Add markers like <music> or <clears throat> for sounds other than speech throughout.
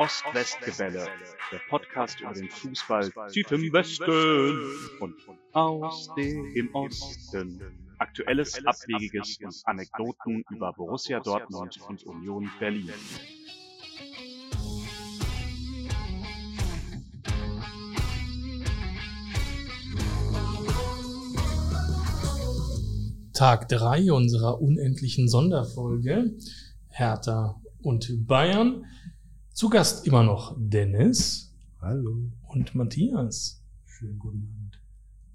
Ost-West-Gebälle, der Podcast über den Fußball tief im Westen und aus dem Osten. Aktuelles, Abwegiges und Anekdoten über Borussia Dortmund und Union Berlin. Tag 3 unserer unendlichen Sonderfolge Hertha und Bayern. Zu Gast immer noch Dennis. Hallo. Und Matthias. Schönen guten Abend.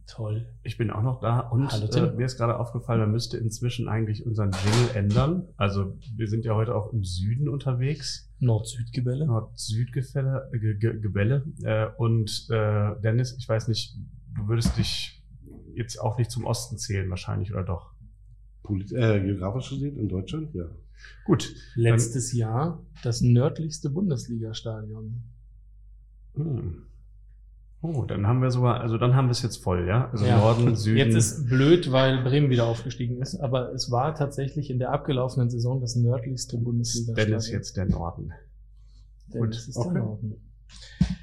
Toll. Ich bin auch noch da und Hallo, äh, mir ist gerade aufgefallen, man müsste inzwischen eigentlich unseren Jingle ändern. Also wir sind ja heute auch im Süden unterwegs. Nord-Süd-Gebälle. Nord-Süd-Gebälle. Ge Ge Gebälle. Äh, und äh, Dennis, ich weiß nicht, du würdest dich jetzt auch nicht zum Osten zählen wahrscheinlich, oder doch? Polit äh, geografisch gesehen in Deutschland, ja. Gut. Letztes Jahr das nördlichste Bundesliga-Stadion. Hm. Oh, dann haben wir sogar, also dann haben wir es jetzt voll, ja? Also Ja. Norden, Süden. Jetzt ist blöd, weil Bremen wieder aufgestiegen ist, aber es war tatsächlich in der abgelaufenen Saison das nördlichste Bundesliga-Stadion. Dennis jetzt der Norden. Dennis ist Okay. der Norden.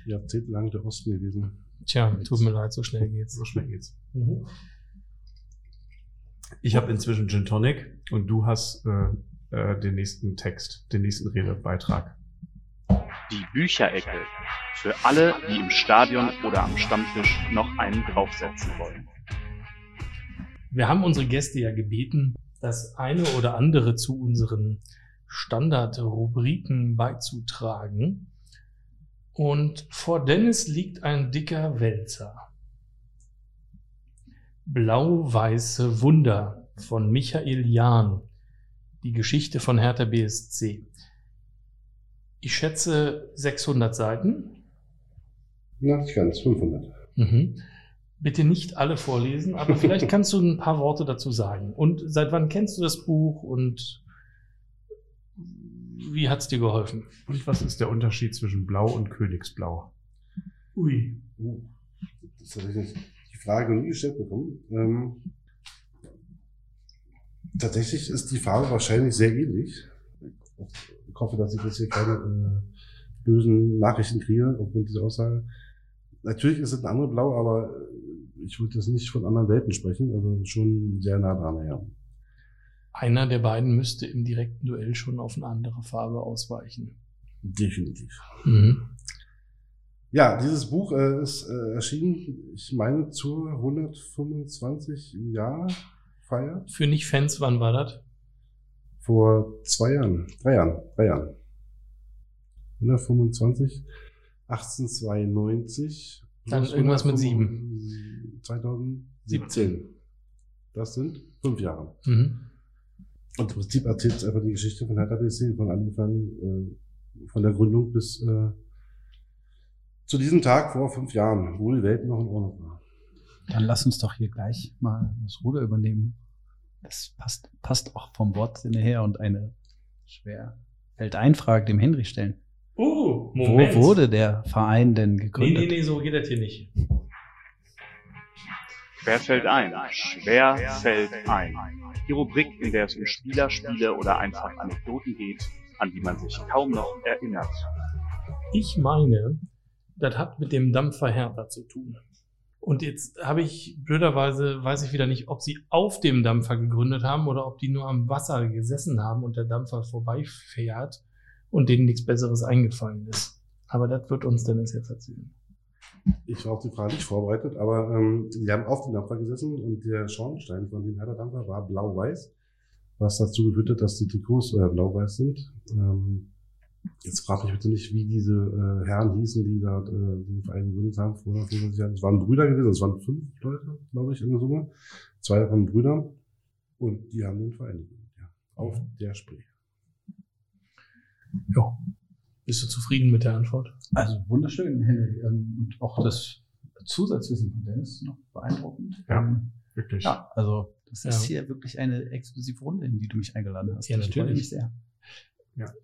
Jahrzehntelang der Osten gewesen. Tja, tut mir leid, so schnell geht's. So schnell geht's. Mhm. Ich habe inzwischen Gin Tonic und du hast äh, äh, den nächsten Text, den nächsten Redebeitrag. Die Bücherecke. Für alle, die im Stadion oder am Stammtisch noch einen draufsetzen wollen. Wir haben unsere Gäste ja gebeten, das eine oder andere zu unseren Standardrubriken beizutragen. Und vor Dennis liegt ein dicker Wälzer. Blau-weiße Wunder von Michael Jahn. Die Geschichte von Hertha BSC. Ich schätze 600 Seiten. Na, nicht ganz, 500. Mhm. Bitte nicht alle vorlesen, aber vielleicht kannst du ein paar Worte dazu sagen. Und seit wann kennst du das Buch und wie hat's dir geholfen? Und was ist der Unterschied zwischen Blau und Königsblau? Ui. Uh, das habe ich die Frage nie gestellt bekommen. Ähm, tatsächlich ist die Farbe wahrscheinlich sehr ähnlich. Ich hoffe, dass ich jetzt hier keine äh, bösen Nachrichten kriege aufgrund dieser Aussage. Natürlich ist es ein anderes Blau, aber äh, ich würde jetzt nicht von anderen Welten sprechen, also schon sehr nah dran, ja. Einer der beiden müsste im direkten Duell schon auf eine andere Farbe ausweichen. Definitiv. Mhm. Ja, dieses Buch äh, ist äh, erschienen, ich meine, zur 125 Jahr Feier Für Nicht-Fans, wann war das? vor zwei Jahren, drei Jahren, drei Jahren. 125, 1892. Dann plus irgendwas mit 105 2017. Das sind fünf Jahre. Mhm. Und im Prinzip erzählt es einfach die Geschichte von Hertha BSC, von angefangen, äh, von der Gründung bis äh, zu diesem Tag vor fünf Jahren, wo die Welt noch in Ordnung war. Dann lass uns doch hier gleich mal das Ruder übernehmen. Das passt, passt auch vom Wortsinne her und eine schwer fällt Frage dem Henry stellen. Oh, Wo wurde der Verein denn Nee, gegründet? nee, nee, so geht das hier nicht. Wer fällt ein? Schwer fällt ein. Die Rubrik, in der es um Spieler, Spiele oder einfach Anekdoten geht, an die man sich kaum noch erinnert. Ich meine, das hat mit dem Dampfer Hertha zu tun. Und jetzt habe ich blöderweise, weiß ich wieder nicht, ob sie auf dem Dampfer gegründet haben oder ob die nur am Wasser gesessen haben und der Dampfer vorbeifährt und denen nichts Besseres eingefallen ist. Aber das wird uns Dennis jetzt erzählen. Ich war auf die Frage nicht vorbereitet, aber ähm, wir haben auf dem Dampfer gesessen und der Schornstein von dem Hertha Dampfer war blau-weiß, was dazu geführt hat, dass die Trikots äh, blau-weiß sind. Ähm, jetzt frag mich bitte nicht, wie diese äh, Herren hießen, die da äh, den Verein gegründet haben vor 125 Jahren. Es waren Brüder gewesen, es waren fünf Leute, glaube ich, in der Summe. Zwei davon Brüder und die haben den Verein gegründet, ja. Auf der Spree. Ja. Bist du zufrieden mit der Antwort? Also wunderschön, Henry. Ähm, Und auch das Zusatzwissen von Dennis ist noch beeindruckend. Ja. Ähm, Wirklich. ja also das Ja. ist hier wirklich eine exklusive Runde, in die du mich eingeladen hast. Ja, Ich freue natürlich. mich sehr.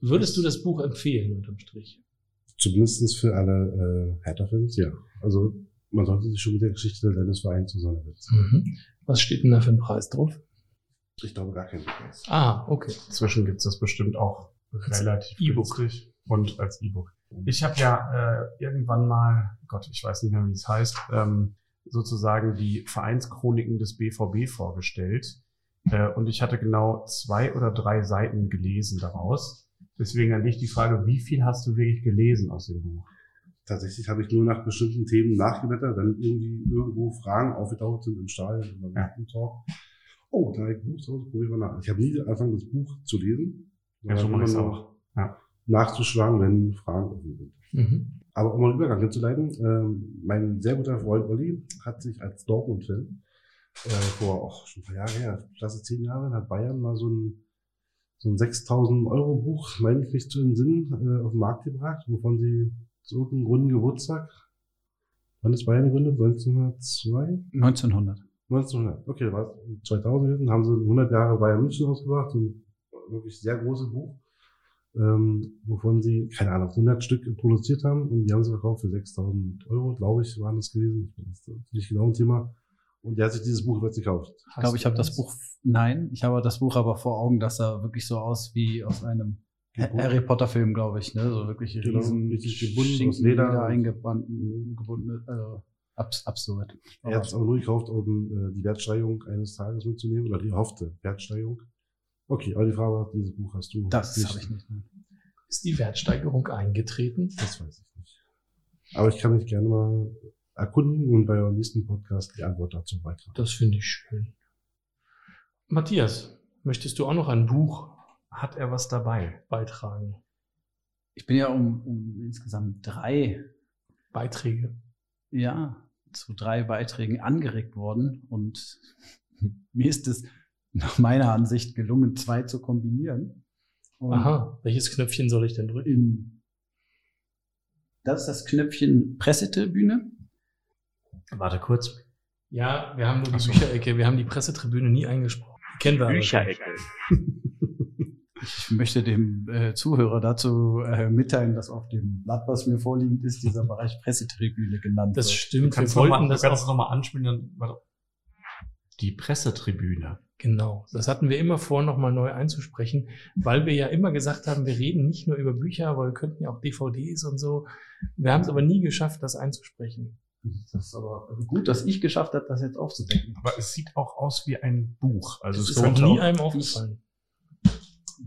Würdest du das Buch empfehlen unterm Strich? Zumindestens für alle äh, Hertha-Fans, ja. Also man sollte sich schon mit der Geschichte deines Vereins auseinandersetzen. Mhm. Was steht denn da für ein Preis drauf? Ich glaube gar kein Preis. Ah, okay. Inzwischen gibt's das bestimmt auch relativ E-Book. günstig und als E-Book. Ich habe ja äh, irgendwann mal, Gott, ich weiß nicht mehr, wie es heißt, ähm, sozusagen die Vereinschroniken des BVB vorgestellt. Äh, und ich hatte genau zwei oder drei Seiten gelesen daraus. Deswegen an dich die Frage, wie viel hast du wirklich gelesen aus dem Buch? Tatsächlich habe ich nur nach bestimmten Themen nachgeblättert, wenn irgendwie irgendwo Fragen aufgetaucht sind im Stadion oder Ja. im Talk. Oh, da habe ich ein Buch Hause, probiere ich mal nach. Ich habe nie angefangen, das Buch zu lesen. Ja, so sondern mache ich auch. Ja. Nachzuschlagen, wenn Fragen offen sind. Mhm. Aber um einen Übergang hinzuleiten, ähm, mein sehr guter Freund Olli hat sich als Dortmund-Fan äh, vor auch schon ein paar Jahre her, Klasse zehn Jahre, hat Bayern mal so ein, so ein 6000 Euro Buch, meine ich mich zu entsinnen, äh, auf den Markt gebracht, wovon sie zu irgendeinem runden Geburtstag, wann ist Bayern gegründet? 1902? 1900. 1900, okay, war es 2000 gewesen, haben sie 100 Jahre Bayern München ausgebracht, so ein wirklich sehr großes Buch, ähm, wovon sie, keine Ahnung, 100 Stück produziert haben und die haben sie verkauft für 6000 Euro, glaube ich, waren das gewesen, ich bin jetzt nicht genau im Thema. Und der hat sich dieses Buch jetzt gekauft. Ich glaube, ich habe das Buch, nein, ich habe das Buch aber vor Augen, dass er wirklich so aus wie aus einem Gebunden. Harry Potter Film, glaube ich, ne? So wirklich Genau, riesen richtig gebunden, aus Leder. Leder eingebunden, gebunden, also abs absurd. Er hat es aber nur gekauft, um äh, die Wertsteigerung eines Tages mitzunehmen, oder die erhoffte Wertsteigerung. Okay, aber die Frage war, dieses Buch hast du das habe ich nicht. ne? Ist die Wertsteigerung eingetreten? Das weiß ich nicht. Aber ich kann mich gerne mal erkundigen und bei eurem nächsten Podcast die Antwort dazu beitragen. Das finde ich schön. Matthias, möchtest du auch noch ein Buch Hat er was dabei? beitragen? Ich bin ja um, um insgesamt drei, Beiträge. ja, zu drei Beiträgen angeregt worden und <laughs> mir ist es nach meiner Ansicht gelungen, zwei zu kombinieren. Und Aha, welches Knöpfchen soll ich denn drücken? das ist das Knöpfchen Pressetribüne. Warte kurz. Ja, wir haben nur die so. Bücherecke, wir haben die Pressetribüne nie eingesprochen. Die kennen wir aber schon. Bücherecke. Ich möchte dem äh, Zuhörer dazu äh, mitteilen, dass auf dem Blatt, was mir vorliegend ist, dieser Bereich Pressetribüne genannt Das wird. stimmt, wir Kannst du wollten mal, das kannst auch. noch mal anspielen. Dann, warte. Die Pressetribüne. Genau, das hatten wir immer vor, nochmal neu einzusprechen, weil wir ja immer gesagt haben, wir reden nicht nur über Bücher, aber wir könnten ja auch DVDs und so. Wir haben es aber nie geschafft, das einzusprechen. Das ist aber gut, dass ich geschafft habe, das jetzt aufzudecken. Aber es sieht auch aus wie ein Buch. Also es ist noch könnte nie auch, einem aufgefallen.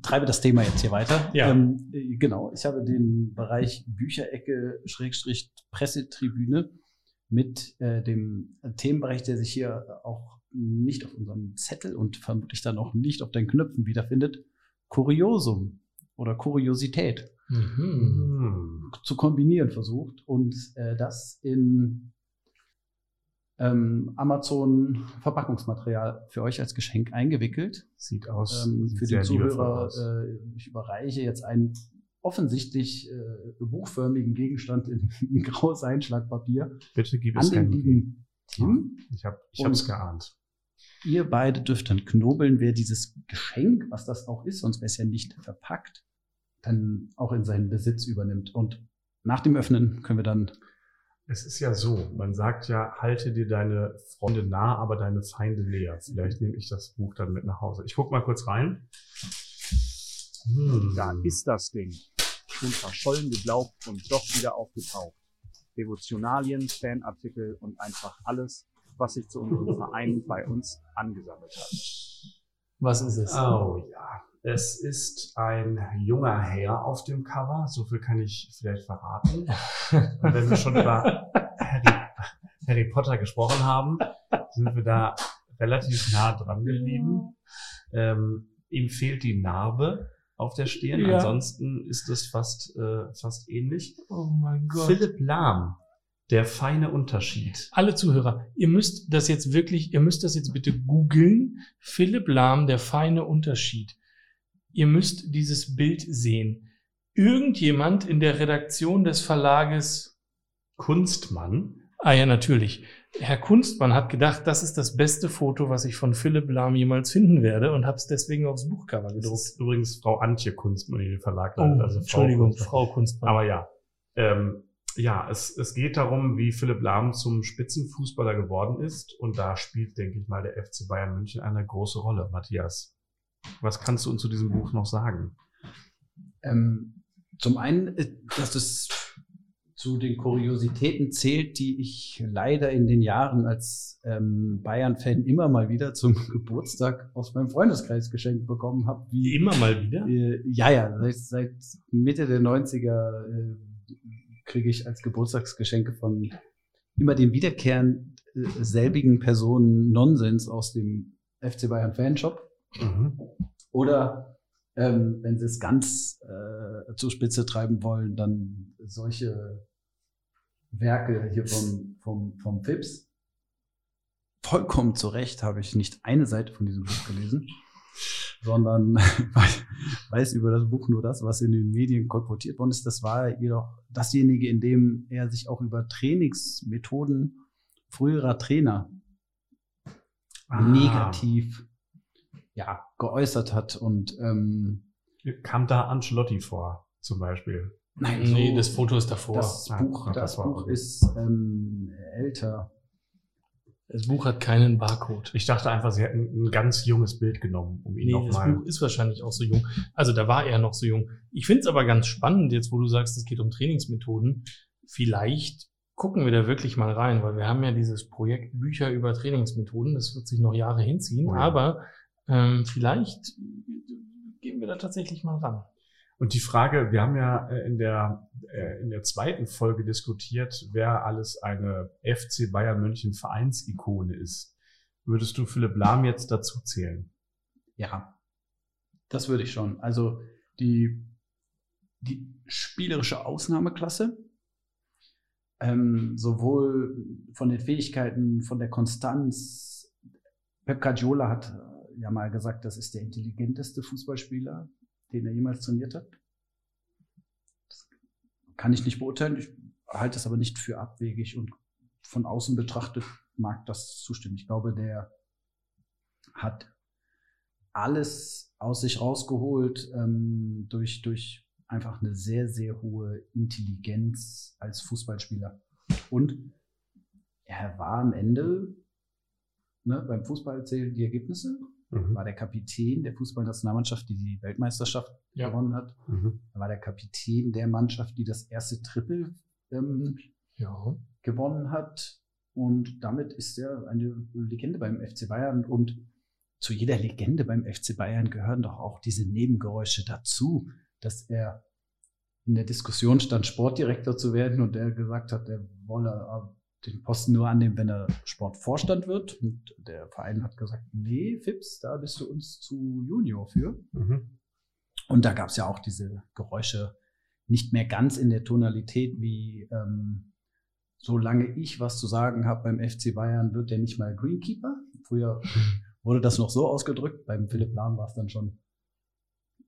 Treibe das Thema jetzt hier weiter. Ja. Ähm, äh, genau, ich habe den Bereich Bücherecke Schrägstrich Pressetribüne mit äh, dem Themenbereich, der sich hier auch nicht auf unserem Zettel und vermutlich dann auch nicht auf den Knöpfen wiederfindet, Kuriosum oder Kuriosität. Mhm. Hm. zu kombinieren versucht und äh, das in ähm, Amazon Verpackungsmaterial für euch als Geschenk eingewickelt. Sieht aus. Ähm, sieht für liebevoll Zuhörer, äh, ich überreiche jetzt einen offensichtlich äh, buchförmigen Gegenstand in, in graues Einschlagpapier Bitte gib an es den kein lieben Tim. Ich habe hab's geahnt. Ihr beide dürft dann knobeln, wer dieses Geschenk, was das auch ist, sonst wäre es ja nicht verpackt, dann auch in seinen Besitz übernimmt. Und nach dem Öffnen können wir dann Es ist ja so, man sagt ja, halte dir deine Freunde nah, aber deine Feinde näher. Vielleicht nehme ich das Buch dann mit nach Hause. Ich guck mal kurz rein. Hm. Da ist das Ding. Schon verschollen geglaubt und doch wieder aufgetaucht. Devotionalien, Fanartikel und einfach alles, was sich zu unserem Verein bei uns angesammelt hat. Was ist es? Oh ja, es ist ein junger Herr auf dem Cover. So viel kann ich vielleicht verraten. Und wenn wir schon über Harry, Harry Potter gesprochen haben, sind wir da relativ nah dran geblieben. Ähm, ihm fehlt die Narbe auf der Stirn. Ja. Ansonsten ist es fast, äh, fast ähnlich. Oh mein Gott. Philipp Lahm, der feine Unterschied. Alle Zuhörer, ihr müsst das jetzt wirklich, ihr müsst das jetzt bitte googeln. Philipp Lahm, der feine Unterschied. Ihr müsst dieses Bild sehen. Irgendjemand in der Redaktion des Verlages, Kunstmann. ah ja, natürlich, Herr Kunstmann hat gedacht, das ist das beste Foto, was ich von Philipp Lahm jemals finden werde und habe es deswegen aufs Buchcover Das gedruckt. ist übrigens Frau Antje Kunstmann, die den Verlag Oh. Also Frau Entschuldigung, Kunstmann. Frau Kunstmann. Aber ja, ähm, ja, es, es geht darum, wie Philipp Lahm zum Spitzenfußballer geworden ist. Und da spielt, denke ich mal, der FC Bayern München eine große Rolle. Matthias, was kannst du uns zu diesem Buch noch sagen? Ähm, Zum einen, äh, dass es zu den Kuriositäten zählt, die ich leider in den Jahren als ähm, Bayern-Fan immer mal wieder zum <laughs> Geburtstag aus meinem Freundeskreis geschenkt bekommen habe. Wie Immer mal wieder. Äh, ja, ja, seit, seit Mitte der 90er äh, kriege ich als Geburtstagsgeschenke von immer den wiederkehrend äh, selbigen Personen Nonsens aus dem FC Bayern Fanshop. Mhm. Oder ähm, wenn sie es ganz äh, zur Spitze treiben wollen, dann solche Werke hier vom, vom, vom Fips. Vollkommen zu Recht habe ich nicht eine Seite von diesem Buch gelesen, <laughs> sondern <laughs> weiß- weiß über das Buch nur das, was in den Medien kolportiert worden ist. Das war jedoch dasjenige, in dem er sich auch über Trainingsmethoden früherer Trainer Ah. negativ ja, geäußert hat. Und ähm, Kam da Ancelotti vor, zum Beispiel? nein, Nee, so- das Foto ist davor. Das Ah, Buch, das das war Buch okay. ist ähm, älter. Das Buch hat keinen Barcode. Ich dachte einfach, sie hätten ein ganz junges Bild genommen, um ihn Nee, das nochmal. Buch ist wahrscheinlich auch so jung. Also da war er noch so jung. Ich finde es aber ganz spannend, jetzt wo du sagst, es geht um Trainingsmethoden. Vielleicht gucken wir da wirklich mal rein, weil wir haben ja dieses Projekt Bücher über Trainingsmethoden. Das wird sich noch Jahre hinziehen. Oh ja. Aber ähm, vielleicht gehen wir da tatsächlich mal ran. Und die Frage, wir haben ja äh, in der, äh, in der zweiten Folge diskutiert, wer alles eine FC Bayern München Vereinsikone ist. Würdest du Philipp Lahm jetzt dazu zählen? Ja, das würde ich schon. Also die, die spielerische Ausnahmeklasse, ähm, sowohl von den Fähigkeiten, von der Konstanz. Pep Guardiola hat ja mal gesagt, das ist der intelligenteste Fußballspieler, den er jemals trainiert hat. Das kann ich nicht beurteilen. Ich halte es aber nicht für abwegig und von außen betrachtet mag das zustimmen. Ich glaube, der hat alles aus sich rausgeholt ähm, durch, durch einfach eine sehr, sehr hohe Intelligenz als Fußballspieler. Und er war am Ende, ne, beim Fußball zählen die Ergebnisse, Mhm. war der Kapitän der Fußballnationalmannschaft, die die Weltmeisterschaft Ja. gewonnen hat. Mhm. Er war der Kapitän der Mannschaft, die das erste Triple ähm, Ja. gewonnen hat. Und damit ist er eine Legende beim FC Bayern. Und zu jeder Legende beim FC Bayern gehören doch auch diese Nebengeräusche dazu, dass er in der Diskussion stand, Sportdirektor zu werden und er gesagt hat, er wolle den Posten nur annehmen, wenn er Sportvorstand wird. Und der Verein hat gesagt, nee, Fips, da bist du uns zu Junior für. Mhm. Und da gab es ja auch diese Geräusche nicht mehr ganz in der Tonalität wie ähm, solange ich was zu sagen habe beim FC Bayern, wird der nicht mal Greenkeeper. Früher <laughs> wurde das noch so ausgedrückt. Beim Philipp Lahm war es dann schon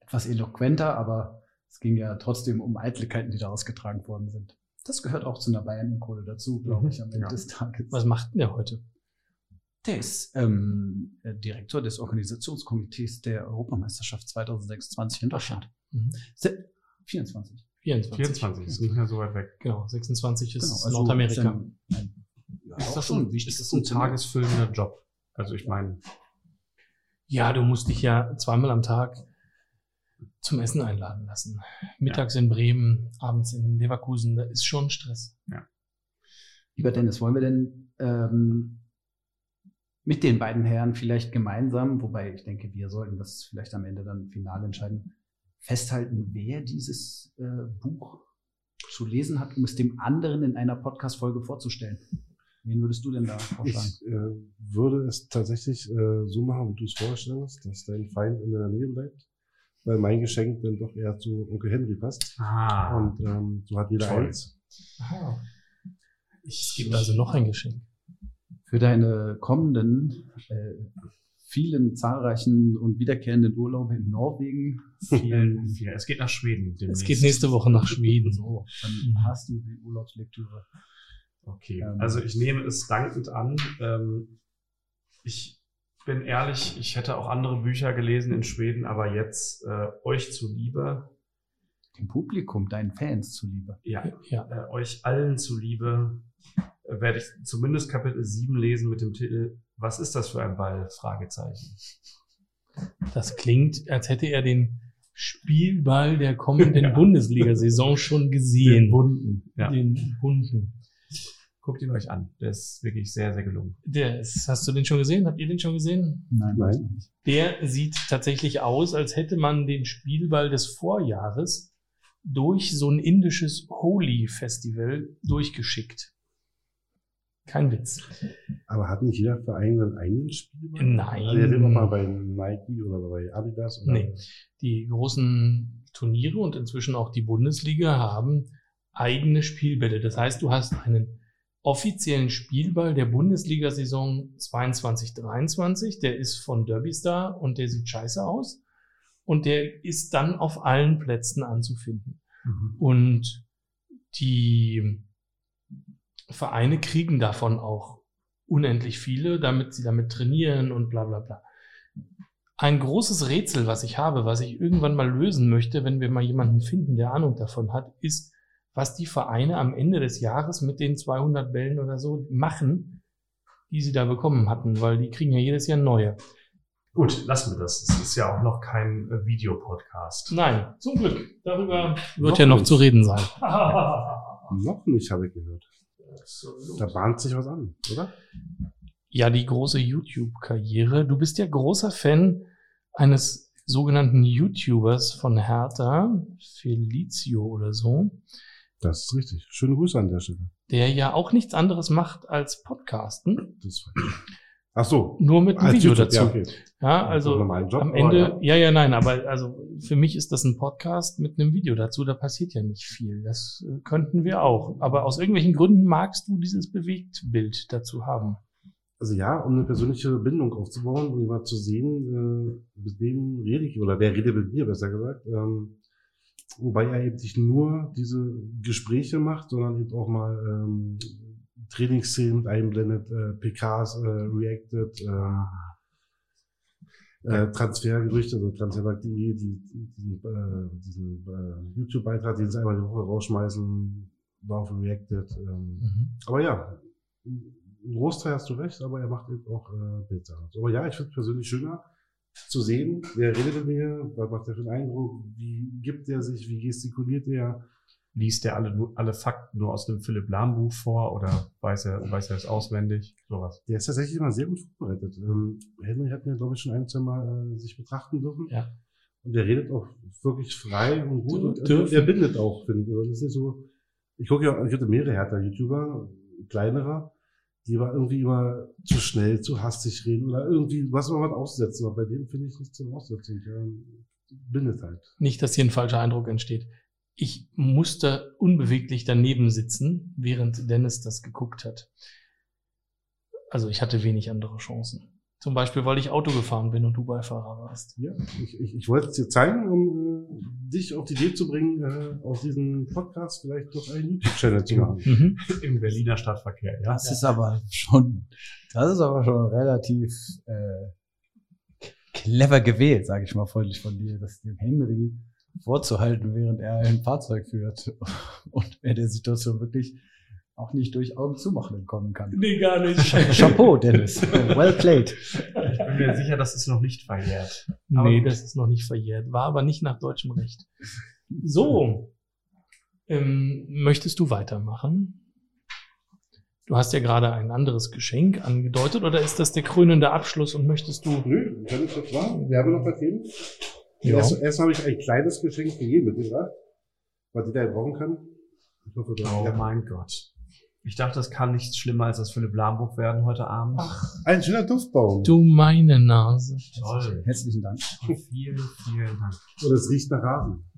etwas eloquenter, aber es ging ja trotzdem um Eitelkeiten, die da ausgetragen worden sind. Das gehört auch zu einer Bayern-Kohle dazu, glaube Mhm, ich, am Ende ja. des Tages. Was macht denn der heute? Der ist ähm, äh, Direktor des Organisationskomitees der Europameisterschaft 2026 in Deutschland. Mhm. Se 24. 24. 24 ist nicht mehr so weit weg. Genau, 26 ist Genau, also Nordamerika. ist ein- ein- ja, Ist das schon ein ist wichtiges das ein tagesfüllender Job? Also ich meine, Ja, du musst dich ja zweimal am Tag zum Essen einladen lassen. Mittags in Bremen, abends in Leverkusen, da ist schon Stress. Lieber Dennis, wollen wir denn ähm, mit den beiden Herren vielleicht gemeinsam, wobei ich denke, wir sollten das vielleicht am Ende dann final entscheiden, festhalten, wer dieses äh, Buch zu lesen hat, um es dem anderen in einer Podcast-Folge vorzustellen. Wen würdest du denn da vorschlagen? Ich äh, würde es tatsächlich äh, so machen, wie du es vorstellst, dass dein Feind in der Nähe bleibt, weil mein Geschenk dann doch eher zu Onkel Henry passt. ah, Und ähm, so hat jeder Toll. eins. Aha. Es gibt also noch ein Geschenk. Für deine kommenden, äh, vielen zahlreichen und wiederkehrenden Urlaube in Norwegen, vielen, vielen. Es geht nach Schweden. Es demnächst. geht nächste Woche nach <laughs> Schweden. so, dann Mhm. hast du die Urlaubslektüre. Okay, Ähm, also ich nehme es dankend an. Ähm, ich bin ehrlich, ich hätte auch andere Bücher gelesen in Schweden, aber jetzt äh, euch zuliebe, Dem Publikum, deinen Fans zuliebe. ja, Ja. äh, euch allen zuliebe, äh, werde ich zumindest Kapitel 7 lesen mit dem Titel Was ist das für ein Ball? Fragezeichen. Das klingt, als hätte er den Spielball der kommenden <laughs> Bundesliga-Saison schon gesehen. Den bunten. Ja. Den bunten. Guckt ihn euch an. Der ist wirklich sehr, sehr gelungen. Der ist, hast du den schon gesehen? Habt ihr den schon gesehen? Nein, Nein. weiß ich nicht. Der sieht tatsächlich aus, als hätte man den Spielball des Vorjahres durch so ein indisches Holi-Festival durchgeschickt. Kein Witz. Aber hat nicht jeder Verein seinen eigenen Spielball? Nein. Also, der auch mal bei Nike oder bei Adidas oder Nee. Die großen Turniere und inzwischen auch die Bundesliga haben eigene Spielbälle. Das heißt, du hast einen offiziellen Spielball der Bundesliga-Saison 22-23. Der ist von Derbystar und der sieht scheiße aus. Und der ist dann auf allen Plätzen anzufinden. Und die Vereine kriegen davon auch unendlich viele, damit sie damit trainieren und bla bla bla. Ein großes Rätsel, was ich habe, was ich irgendwann mal lösen möchte, wenn wir mal jemanden finden, der Ahnung davon hat, ist, was die Vereine am Ende des Jahres mit den 200 Bällen oder so machen, die sie da bekommen hatten, weil die kriegen ja jedes Jahr neue. Gut, lassen wir das. Es ist ja auch noch kein äh, Videopodcast. Nein, zum Glück. Darüber wird Noch ja noch nicht. zu reden sein. <laughs> Noch nicht, habe ich gehört. Da bahnt sich was an, oder? Ja, die große YouTube-Karriere. Du bist ja großer Fan eines sogenannten YouTubers von Hertha, Felizio oder so, Das ist richtig. Schöne Grüße an der Stelle. der ja auch nichts anderes macht als Podcasten, Das war Ach so. nur mit einem Video YouTube, dazu. Ja, okay. Ja, Also also Job, am Ende, ja. ja, nein, aber also für mich ist das ein Podcast mit einem Video dazu, da passiert ja nicht viel. Das äh, könnten wir auch. Aber aus irgendwelchen Gründen magst du dieses Bewegtbild dazu haben. Also ja, um eine persönliche Bindung aufzubauen und jemand zu sehen, äh, mit wem rede ich, oder wer redet mit mir, besser gesagt. Ähm, wobei er eben nicht nur diese Gespräche macht, sondern eben auch mal ähm, Trainingsszenen mit einblendet, äh, PKs äh, reacted, äh, äh, Transfergerüchte, also transfermarkt.de, die, die, die, äh, diesen äh, YouTube-Beitrag, den sie einmal die Woche rausschmeißen, darauf reacted. Ähm, aber ja, ein Großteil hast du recht, aber er macht eben auch äh, Bildsachen. Aber ja, ich finde es persönlich schöner zu sehen, wer redet mit mir, was macht er für einen Eindruck, wie gibt er sich, wie gestikuliert er. Liest er alle, alle Fakten nur aus dem Philipp Lahm Buch vor oder weiß er, weiß er es auswendig? Sowas. Der ist tatsächlich immer sehr gut vorbereitet. Ähm, Henry hat mir, glaube ich, schon ein, zwei Mal äh, sich betrachten dürfen. Ja. Und der redet auch wirklich frei und gut. Dür- Und, und er bindet auch, finde ich. Also das ist so, ich gucke ja, ich hatte mehrere Hertha-YouTuber, kleinere, die aber irgendwie immer zu schnell, zu hastig reden oder irgendwie, was immer was aussetzen. Aber bei dem finde ich nichts zum Aussetzen. Der bindet halt. Nicht, dass hier ein falscher Eindruck entsteht. Ich musste unbeweglich daneben sitzen, während Dennis das geguckt hat. Also ich hatte wenig andere Chancen. Zum Beispiel, weil ich Auto gefahren bin und du Beifahrer warst. Ja, ich, ich, ich wollte es dir zeigen, um äh, dich auf die Idee zu bringen, äh, aus diesem Podcast vielleicht noch einen YouTube-Channel zu machen. Mhm. <laughs> Im Berliner Stadtverkehr, ja. Das ist aber schon, das ist aber schon relativ äh, clever gewählt, sage ich mal freundlich von dir, das dem Henry vorzuhalten, während er ein Fahrzeug führt <laughs> und er der Situation wirklich auch nicht durch Augen zumachen entkommen kann. Nee, gar nicht. <laughs> Chapeau, Dennis. <laughs> Well played. Ich bin mir sicher, das ist noch nicht verjährt. Aber nee, das ist noch nicht verjährt. War aber nicht nach deutschem Recht. So. Ähm, möchtest du weitermachen? Du hast ja gerade ein anderes Geschenk angedeutet, oder ist das der krönende Abschluss und möchtest du? Nö, kann ich das wahr? Wir haben noch was hin. Ja. Erst, erst habe ich ein kleines Geschenk für jeden mitgebracht, was jeder brauchen kann. Ich hoffe, Oh ja. mein Gott. Ich dachte, das kann nichts schlimmer als das Philipp Lahm Buch werden heute Abend. Ein schöner Duftbaum. Du meine Nase. Toll. Herzlichen Dank. Vielen, vielen Dank. Und es riecht nach Rasen.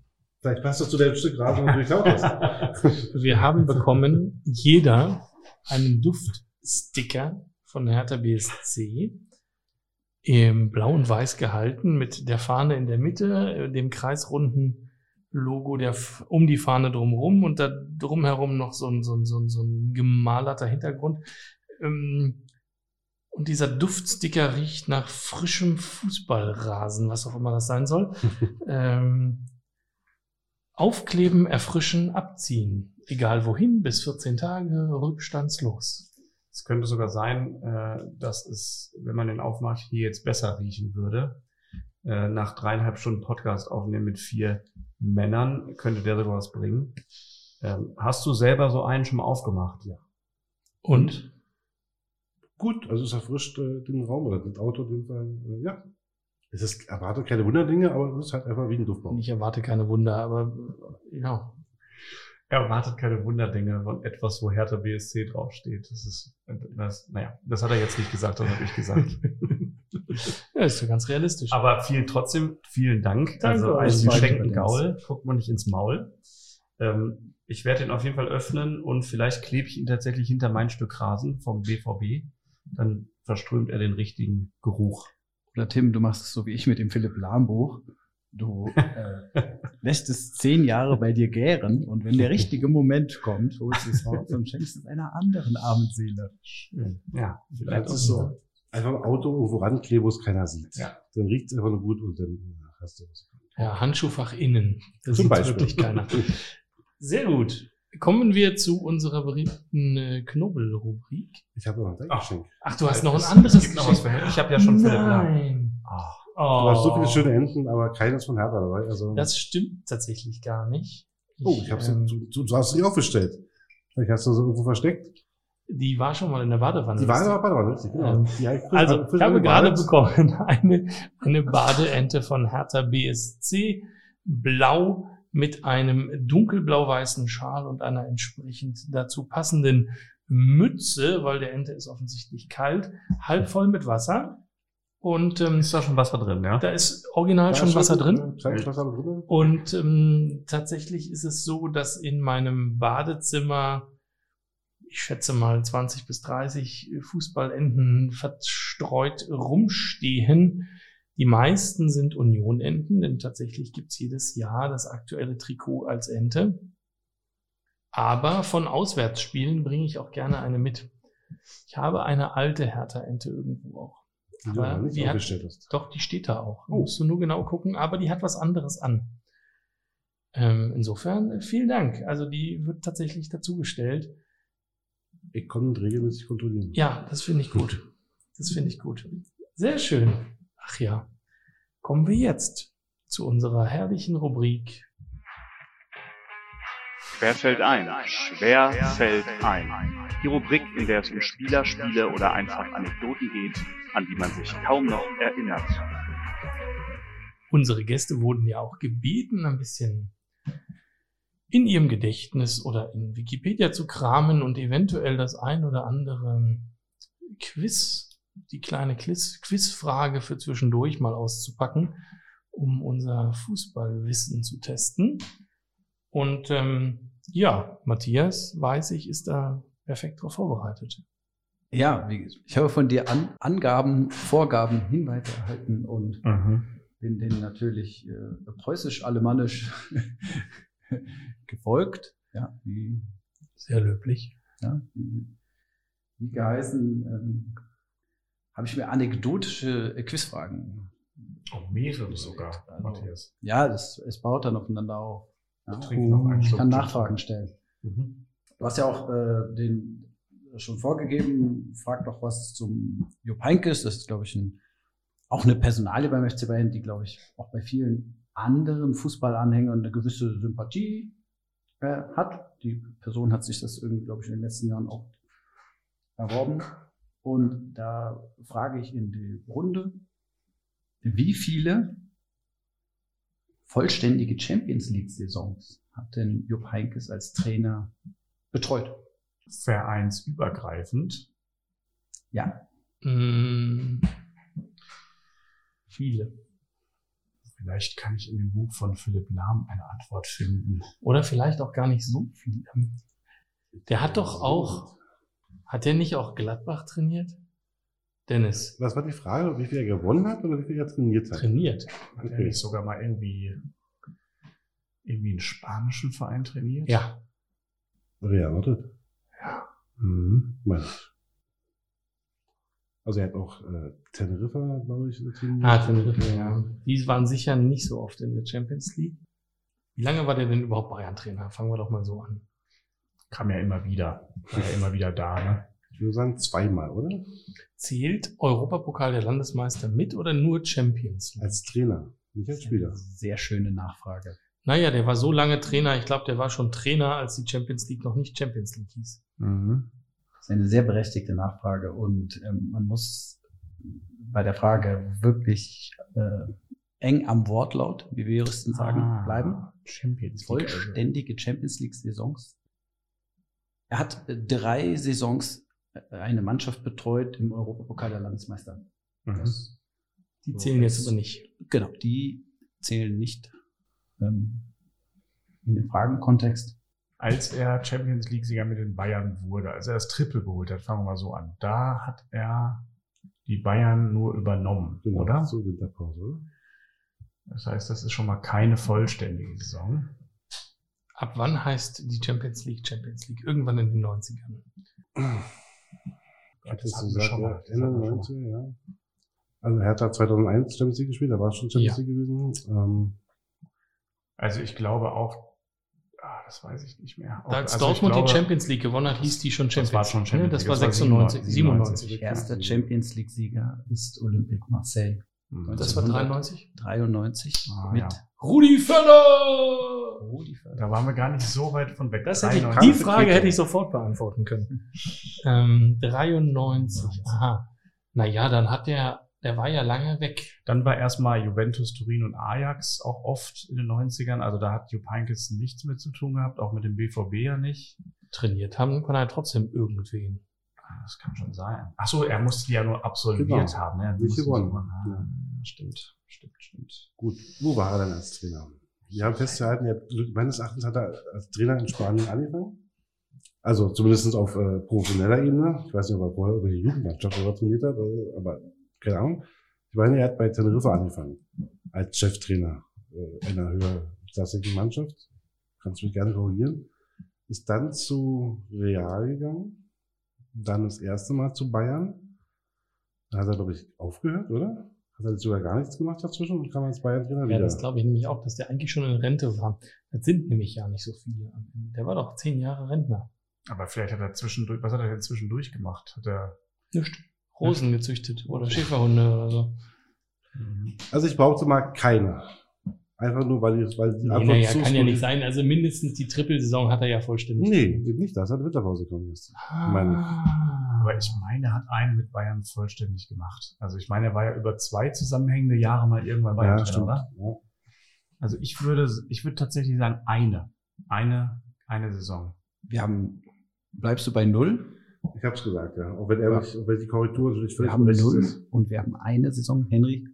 Vielleicht passt das zu dem Stück Rasen, was du gekauft hast. <laughs> Wir haben bekommen jeder einen Duftsticker von Hertha BSC im Blau und Weiß gehalten mit der Fahne in der Mitte, dem kreisrunden Logo der um die Fahne drumherum und da drumherum noch so ein, so ein, so ein, so ein gemalerter Hintergrund. Ähm, Und dieser Duftsticker riecht nach frischem Fußballrasen, was auch immer das sein soll. <laughs> ähm, aufkleben, erfrischen, abziehen. Egal wohin, bis 14 Tage, rückstandslos. Es könnte sogar sein, äh, dass es, wenn man den aufmacht, hier jetzt besser riechen würde. Äh, nach dreieinhalb Stunden Podcast aufnehmen mit vier Männern, könnte der sogar was bringen. Ähm, hast du selber so einen schon mal aufgemacht? Ja. Und? Gut, also es erfrischt äh, den Raum oder das Auto, den Fall, äh, ja. Es ist, erwartet keine Wunderdinge, aber es ist halt einfach wie ein Duftbaum. Ich erwarte keine Wunder, aber äh, ja. Er erwartet keine Wunderdinge von etwas, wo Hertha BSC draufsteht. Das ist, das, naja, das hat er jetzt nicht gesagt, das habe ich gesagt. <laughs> ja, ist ja ganz realistisch. Aber vielen, trotzdem, vielen Dank. Danke also Danke geschenkten. Gaul guckt man nicht ins Maul. Ähm, ich werde ihn auf jeden Fall öffnen und vielleicht klebe ich ihn tatsächlich hinter mein Stück Rasen vom BVB. Dann verströmt er den richtigen Geruch. Oder Tim, du machst es so wie ich mit dem Philipp Lahm Buch. Du äh, <laughs> lässt es zehn Jahre bei dir gären und wenn der richtige Moment kommt, holst du es raus und schenkst es einer anderen armen Seele. Schön. Ja, vielleicht Das auch ist so. Einfach im Auto irgendwo rankleben, wo es keiner sieht. Ja. Dann riecht es einfach nur gut und dann äh, hast du was. Ja, Handschuhfach innen. Das Zum Beispiel. wirklich keiner. Sehr gut. Kommen wir zu unserer beliebten äh, Knubbel-Rubrik. Ich habe noch ein Ach. Geschenk. Ach, du hast noch ein Es anderes noch was für. Ich habe ja schon Philipp. Nein. Ach, Du hast so viele Oh. schöne Enten, aber keines von Hertha dabei. Also, Das stimmt tatsächlich gar nicht. oh, ich habe ähm, du, du, du hast sie aufgestellt. Vielleicht hast du sie irgendwo versteckt. Die war schon mal in der Badewanne. Die aber bei der richtig, genau. Ähm, frisch- Also, frisch ich habe gerade bekommen <laughs> eine, eine Badeente von Hertha BSC, blau mit einem dunkelblau-weißen Schal und einer entsprechend dazu passenden Mütze, weil der Ente ist offensichtlich kalt, halb voll mit Wasser. Und ähm, ist da schon Wasser drin, ja? da ist original Da schon ist Wasser drin. drin. Und ähm, tatsächlich ist es so, dass in meinem Badezimmer, ich schätze mal 20 bis 30 Fußballenten verstreut rumstehen. Die meisten sind Unionenten, denn tatsächlich gibt's jedes Jahr das aktuelle Trikot als Ente. Aber von Auswärtsspielen bringe ich auch gerne eine mit. Ich habe eine alte Hertha-Ente irgendwo auch. Die du Aber nicht die hat-. Doch, die steht da auch. Oh. Musst du nur genau gucken, aber die hat was anderes an. Ähm, insofern, vielen Dank. Also die wird tatsächlich dazugestellt. Ich konnte regelmäßig kontrollieren. Ja, das finde ich gut. Das finde ich gut. Sehr schön. Ach ja. Kommen wir jetzt zu unserer herrlichen Rubrik. Wer fällt ein? Schwer fällt ein. Die Rubrik, in der es um Spieler, Spiele oder einfach Anekdoten geht, an die man sich kaum noch erinnert. Unsere Gäste wurden ja auch gebeten, ein bisschen in ihrem Gedächtnis oder in Wikipedia zu kramen und eventuell das ein oder andere Quiz, die kleine Quiz, Quizfrage für zwischendurch mal auszupacken, um unser Fußballwissen zu testen. Und ähm, ja, Matthias, weiß ich, ist da perfekt darauf vorbereitet. Ja, wie, ich habe von dir An Angaben, Vorgaben, Hinweise erhalten und Mhm. bin denen natürlich äh, preußisch-alemannisch <laughs> <laughs> gefolgt. Ja, wie, Sehr löblich. ja, wie, wie geheißen, ähm, habe ich mir anekdotische Quizfragen. Oh, mehrere sogar, Also- Matthias. Ja, das, es baut dann aufeinander auf. Ja. Trink noch einen Ich kann. Nachfragen stellen. Mhm. Du hast ja auch äh, den schon vorgegeben, frag doch was zum Jupp Heynckes. Das ist, glaube ich, ein, auch eine Personalie beim FC Bayern, die, glaube ich, auch bei vielen anderen Fußballanhängern eine gewisse Sympathie äh, hat. Die Person hat sich das irgendwie, glaube ich, in den letzten Jahren auch erworben. Und da frage ich in die Runde, wie viele vollständige Champions League-Saisons hat denn Jupp Heynckes als Trainer betreut? Vereinsübergreifend. Ja, Mm, viele. Vielleicht kann ich in dem Buch von Philipp Lahm eine Antwort finden. Oder vielleicht auch gar nicht so viele. Der hat doch auch, hat der nicht auch Gladbach trainiert? Dennis, Was war die Frage, wie viel er gewonnen hat oder wie viel er trainiert hat? trainiert. Hat er nicht sogar mal irgendwie, irgendwie einen spanischen Verein trainiert? Ja, Real Madrid. Ja. Mhm. Meine ich. Also er hat auch äh, Teneriffa, glaube ich, ah, Teneriffa, ja. Die waren sicher nicht so oft in der Champions League. Wie lange war der denn überhaupt Bayern-Trainer? Fangen wir doch mal so an. Kam ja immer wieder. War ja immer wieder da, ne? Ich würde sagen zweimal, oder? Zählt Europapokal der Landesmeister mit oder nur Champions League? Als Trainer, nicht als Spieler. Sehr schöne Nachfrage. Naja, der war so lange Trainer. Ich glaube, der war schon Trainer, als die Champions League noch nicht Champions League hieß. Mhm. Das ist eine sehr berechtigte Nachfrage und ähm, man muss bei der Frage wirklich äh, eng am Wortlaut, wie wir Juristen sagen, Ah, bleiben. Champions League. Vollständige Champions League Saisons. Er hat äh, drei Saisons äh, eine Mannschaft betreut im Europapokal der Landesmeister. Also. Mhm. Das, Die So, zählen jetzt aber nicht. genau, die zählen nicht ähm, in den Fragenkontext. Als er Champions League-Sieger mit den Bayern wurde, als er das Triple geholt hat, fangen wir mal so an. Da hat er die Bayern nur übernommen, Genau, oder? zur Winterpause, oder? Das heißt, das ist schon mal keine vollständige Saison. Ab wann heißt die Champions League Champions League? Irgendwann in den 90ern. Ich hätte Das so hatten wir gesagt, schon ja, mal. Ende hatten wir schon 90 ja. Also Hertha hat 2001 Champions League gespielt, da war schon Champions Ja. League gewesen. Ähm, Also ich glaube auch, ah, das weiß ich nicht mehr. Da als also Dortmund glaube, die Champions League gewonnen hat, hieß die schon das Champions war schon League. Champions ne? Das League. war Das war 96, 97. 97. Erster Champions League-Sieger ist Olympique Marseille. Mhm. Das war 93? 93 Ah, mit ja. Rudi Völler! Rudi Völler. Da waren wir gar nicht so weit von weg. Das hätte ich, 93. die Frage hätte ich sofort beantworten können. <laughs> Ähm, 93, aha. Naja, dann hat der, der war ja lange weg. Dann war erstmal Juventus, Turin und Ajax auch oft in den 90ern. Also da hat Jupp Heynckes nichts mit zu tun gehabt, auch mit dem BVB ja nicht. Trainiert haben kann er trotzdem irgendwen. Ah, Das kann schon sein. Ach so, er musste die ja nur absolviert Genau. haben. Ne? Er Nicht musste gewonnen. Ja. Stimmt, stimmt, stimmt. gut, wo war er dann als Trainer? Wir haben festgehalten, er, meines Erachtens hat er als Trainer in Spanien angefangen. Also zumindest auf äh, professioneller Ebene. Ich weiß nicht, ob er vorher irgendwelche Jugendmannschaft oder was trainiert hat, aber keine Ahnung. Ich meine, er hat bei Teneriffa angefangen. Als Cheftrainer äh, einer höherklassigen Mannschaft. Kannst du mich gerne korrigieren. Ist dann zu Real gegangen. Dann das erste Mal zu Bayern. Da hat er, glaube ich, aufgehört, oder? Hat er jetzt sogar gar nichts gemacht dazwischen und kam als Bayern-Trainer Ja, wieder? das glaube ich nämlich auch, dass der eigentlich schon in Rente war. Das sind nämlich ja nicht so viele. am Ende. Der war doch zehn Jahre Rentner. Aber vielleicht hat er zwischendurch, was hat er denn zwischendurch gemacht? Hat er, Nicht. Rosen gezüchtet oder Schäferhunde oder so. Also ich behaupte mal keine. Einfach nur, weil, ich, weil die Nee, Antwort naja, so kann ja nicht sein. Also mindestens die Trippelsaison hat er ja vollständig. Nee, eben nicht. Das hat eine Winterpause gekommen. Jetzt. meine ich. Ah. aber ich meine, er hat einen mit Bayern vollständig gemacht. Also ich meine, er war ja über zwei zusammenhängende Jahre mal irgendwann Bayern, Ja, stimmt. oder? Ja. Also ich würde, ich würde tatsächlich sagen, eine. Eine, eine Saison. Wir haben, bleibst du bei null? Ich habe es gesagt, ja. Auch wenn, er, mich- auch wenn die Korrektur natürlich Wir völlig haben berechtigt null ist. und wir haben eine Saison. Henry,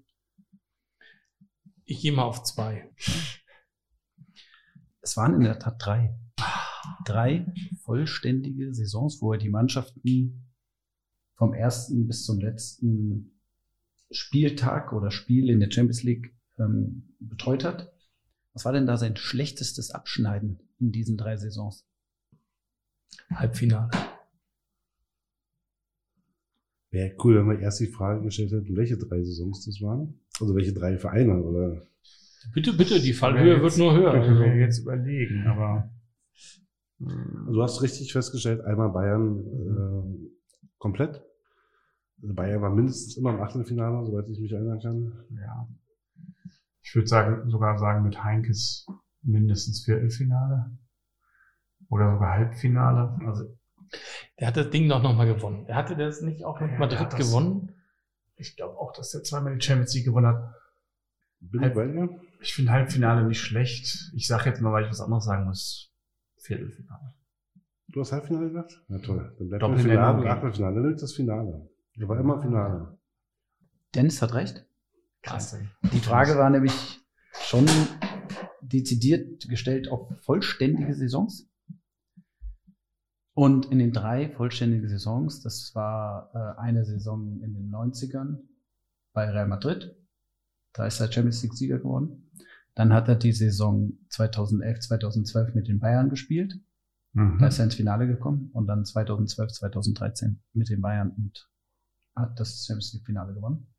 Ich gehe mal auf zwei. es waren in der Tat drei. Drei vollständige Saisons, wo er die Mannschaften vom ersten bis zum letzten Spieltag oder Spiel in der Champions League ähm, betreut hat. Was war denn da sein schlechtestes Abschneiden in diesen drei Saisons? Halbfinale. Wäre cool, wenn wir erst die Frage gestellt hätten, welche drei Saisons das waren. Also welche drei Vereine oder. Bitte, bitte, die Fallhöhe wir wird jetzt- nur höher. Können wir jetzt überlegen, aber. Also du hast richtig festgestellt, einmal Bayern äh, komplett. Also Bayern war mindestens immer im Achtelfinale, soweit ich mich erinnern kann. Ja. Ich würde sagen, sogar sagen, mit Heinkes mindestens Viertelfinale. Oder sogar Halbfinale. Also, der hat das Ding doch nochmal gewonnen. Er hatte das nicht auch mit Ja, Madrid das- gewonnen? ich glaube auch, dass der zweimal die Champions League gewonnen hat. Bin ich finde Halbfinale nicht schlecht. Ich sage jetzt mal, weil ich was anderes sagen muss. Viertelfinale. Du hast Halbfinale gesagt? Na toll. Dann bleibt Doppelnennung Finale Achtelfinale. Dann nimmt das Finale. Da war immer Finale. Dennis hat recht. Krass. ey. Die Frage war nämlich schon dezidiert gestellt auf vollständige Saisons. Und in den drei vollständigen Saisons, das war äh, eine Saison in den 90ern bei Real Madrid, da ist er Champions League Sieger geworden. Dann hat er die Saison 2011, 2012 mit den Bayern gespielt. Da Mhm. ist er ins Finale gekommen und dann 2012, 2013 mit den Bayern und hat das Champions League Finale gewonnen.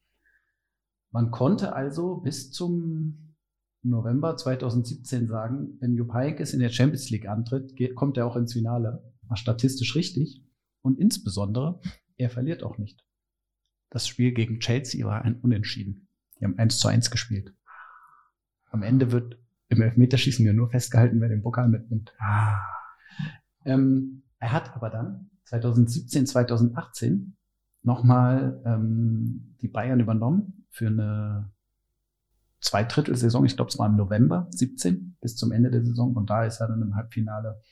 Man konnte also bis zum November 2017 sagen, wenn Jupp Heynckes in der Champions League antritt, geht, kommt er auch ins Finale. War statistisch richtig. Und insbesondere, er verliert auch nicht. Das Spiel gegen Chelsea war ein Unentschieden. Die haben 1 zu 1 gespielt. Am Ende wird im Elfmeterschießen ja nur festgehalten, wer den Pokal mitnimmt. Ah. Ähm, er hat aber dann 2017, 2018 nochmal ähm, die Bayern übernommen für eine Zweidrittel-Saison. Ich glaube, es war im November 17 bis zum Ende der Saison. Und da ist er dann im Halbfinale.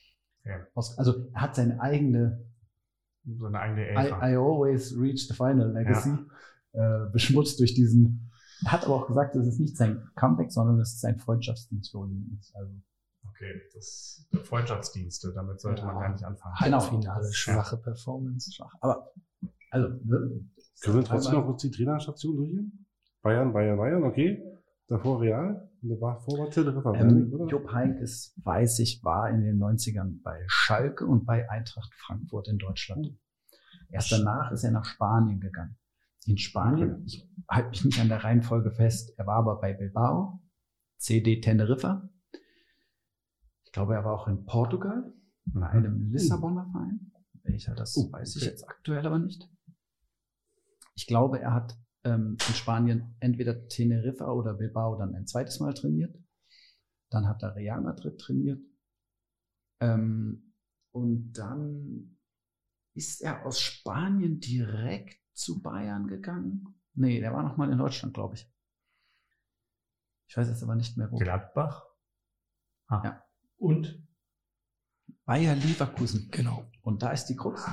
Ja. Also er hat seine eigene So eine eigene I, Ära. I always reach the final legacy äh, beschmutzt durch diesen. Er hat aber auch gesagt, es ist nicht sein Comeback, sondern es ist ein Freundschaftsdienst für Oliver. Also Okay, das Freundschaftsdienste, damit sollte man Ja. gar nicht anfangen. Genau. Halbfinale, schwache Performance. schwach. Aber also ne, Können wir trotzdem noch kurz die Trainerstation durchgehen? Bayern, Bayern, Bayern, okay. Davor Real war Teneriffa, Ähm? Jupp Heynckes, weiß ich, war in den 90ern bei Schalke und bei Eintracht Frankfurt in Deutschland. Erst danach ist er nach Spanien gegangen. In Spanien, ich halte mich nicht an der Reihenfolge fest, er war aber bei Bilbao, CD Teneriffa. Ich glaube, er war auch in Portugal, bei einem Lissabonner Verein. Welcher das Oh, weiß ich okay. jetzt aktuell aber nicht. Ich glaube, er hat ähm, in Spanien entweder Teneriffa oder Bilbao dann ein zweites Mal trainiert. Dann hat er Real Madrid trainiert. Ähm, und dann ist er aus Spanien direkt zu Bayern gegangen. Nee, der war noch mal in Deutschland, glaube ich. Ich weiß jetzt aber nicht mehr wo. Gladbach? Ah. Ja. Und? Bayer Leverkusen. Genau. Und da ist die Krux.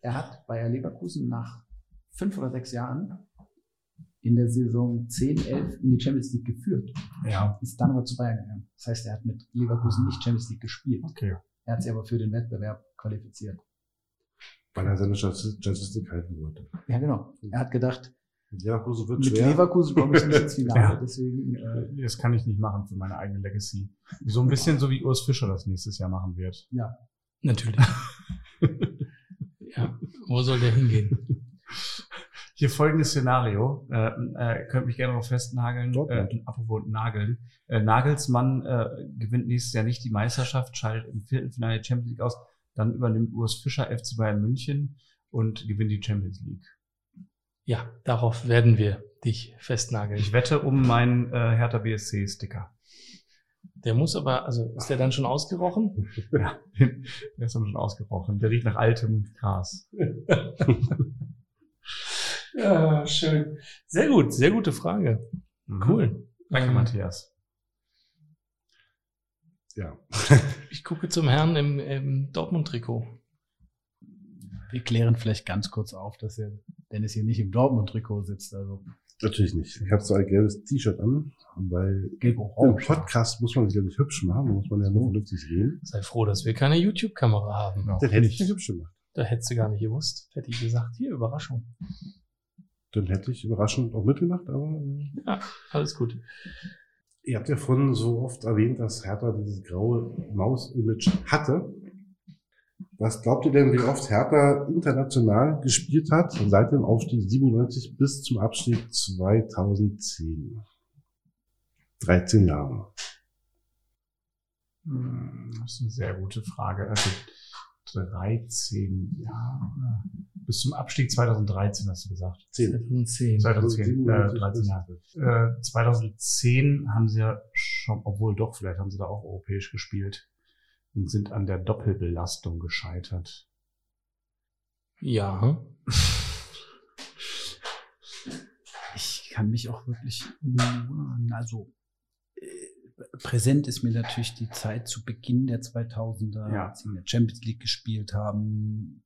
Er hat Bayer Leverkusen nach fünf oder sechs Jahren in der Saison 10, 11 in die Champions League geführt. Ja, Ist dann aber zu Bayern gegangen. Das heißt, er hat mit Leverkusen nicht Champions League gespielt. okay. Er hat sich aber für den Wettbewerb qualifiziert. Weil er seine Statistik halten wollte. Ja, genau. Er hat gedacht, Leverkusen wird mit schwer. Leverkusen komme ich nicht ins <laughs> Finale. Ja. Deswegen, äh, Das kann ich nicht machen für meine eigene Legacy. So ein bisschen so wie Urs Fischer das nächstes Jahr machen wird. Natürlich. <laughs> ja. Wo soll der hingehen? Hier folgendes Szenario. Äh, äh, könnt mich gerne darauf festnageln. Äh, Dortmund. apropos Nageln. Äh, Nagelsmann äh, gewinnt nächstes Jahr nicht die Meisterschaft, scheidet im Viertelfinale der Champions League aus. Dann übernimmt Urs Fischer FC Bayern München und gewinnt die Champions League. Ja, darauf werden wir dich festnageln. Ich wette um meinen äh, Hertha BSC Sticker. Der muss aber, also ist der dann schon ausgerochen? <laughs> Ja, <laughs> der ist dann schon ausgebrochen. Der riecht nach altem Gras. <laughs> Ja, schön. Sehr gut, sehr gute Frage. Mhm. Cool. Danke, Ähm, Matthias. Ja. <laughs> Ich gucke zum Herrn im, im Dortmund-Trikot. wir klären vielleicht ganz kurz auf, dass er Dennis hier nicht im Dortmund-Trikot sitzt. Also Natürlich nicht. Ich habe so ein gelbes T-Shirt an, weil gelb im. Podcast muss man sich ja nicht hübsch machen, da muss man ja nur vernünftig reden. Sei froh, dass wir keine YouTube-Kamera haben. Ja, Dann hätte ich nicht hübsch gemacht. Da hättest du gar nicht gewusst. Hätte ich gesagt, hier, Überraschung. Dann hätte ich überraschend auch mitgemacht, aber äh, Ja, alles gut. ihr habt ja vorhin so oft erwähnt, dass Hertha dieses graue Maus-Image hatte. Was glaubt ihr denn, wie oft Hertha international gespielt hat seit dem Aufstieg 97 bis zum Abstieg 2010? 13 Jahre. Hm, Das ist eine sehr gute Frage. Also 13 Jahre. Bis zum Abstieg 2013 hast du gesagt. 10. 2010. 2010, äh, 13 bis- Jahre. Äh, 2010 haben sie ja schon, obwohl doch, vielleicht haben sie da auch europäisch gespielt und sind an der Doppelbelastung gescheitert. Ja. Ich kann mich auch wirklich nur, also präsent ist mir natürlich die Zeit zu Beginn der 2000er, Ja. als sie in der Champions League gespielt haben.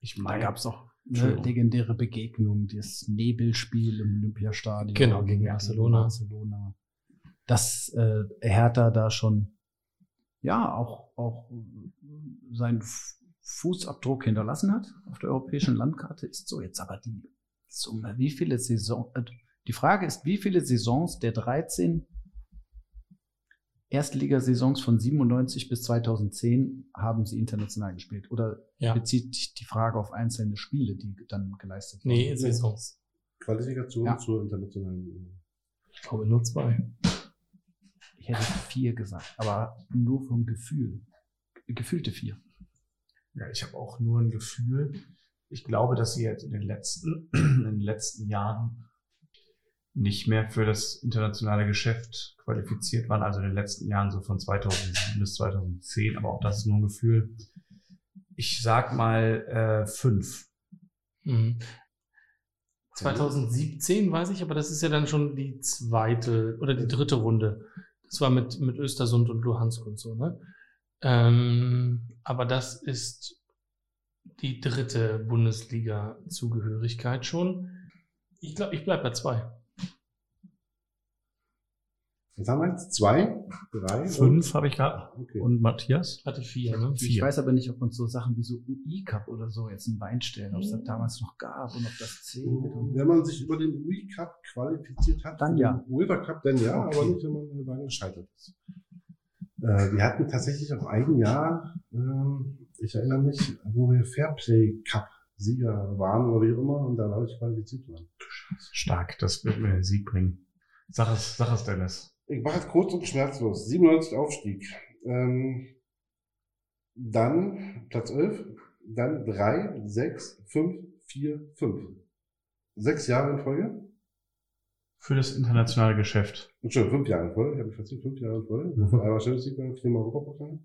Ich Da meine, gab es auch eine legendäre Begegnung, das Nebelspiel im Olympiastadion. Genau, gegen Barcelona. Barcelona. Dass äh, Hertha da schon ja auch, auch seinen Fußabdruck hinterlassen hat auf der europäischen Landkarte, ist so jetzt aber die Summe, wie viele Saison, äh, die Frage ist, wie viele Saisons der 13 Erstligasaisons von 97 bis 2010 haben sie international gespielt? Oder Ja. bezieht sich die Frage auf einzelne Spiele, die dann geleistet wurden? Nee, Saisons. Qualifikation Ja. zur internationalen. Ich glaube nur zwei. Ich hätte vier gesagt, aber nur vom Gefühl. Gefühlte vier. ja, ich habe auch nur ein Gefühl. Ich glaube, dass sie jetzt in den letzten, <clears throat> in den letzten Jahren nicht mehr für das internationale Geschäft qualifiziert waren, also in den letzten Jahren so von 2007 bis 2010, aber auch das ist nur ein Gefühl. Ich sag mal äh, fünf. Mhm. 2017 weiß ich, aber das ist ja dann schon die zweite oder die dritte Runde. Das war mit, mit Östersund und Luhansk und so, ne? Ähm, aber das ist die dritte Bundesliga-Zugehörigkeit schon. Ich glaube, ich bleib bei zwei. Jetzt haben wir jetzt zwei, drei. Fünf habe ich gerade. Okay. Und Matthias? Hatte vier, ne? Ich Vier. weiß aber nicht, ob uns so Sachen wie so UI-Cup oder so jetzt ein Bein stellen, ob es das damals noch gab und ob das zählt. Und Wenn man sich über den UI Cup qualifiziert hat, Dann für ja. den UEFA Cup, dann ja, Okay. aber nicht, wenn man äh, lange gescheitert ist. Äh, wir hatten tatsächlich auch ein Jahr, ähm, ich erinnere mich, wo wir Fairplay Cup Sieger waren oder wie auch immer und da dadurch qualifiziert waren. Stark, das wird mir den Sieg bringen. Sag es, sag es, Dennis. Ich mache es kurz und schmerzlos. 97 Aufstieg. Ähm, dann Platz 11, dann 3, 6, 5, 4, 5. Sechs Jahre in Folge. Für das internationale Geschäft. Entschuldigung, fünf Jahre in Folge. Ich habe mich verzählt, fünf Jahre in Folge. Mhm. Einmal Champions League, viermal Europapokal.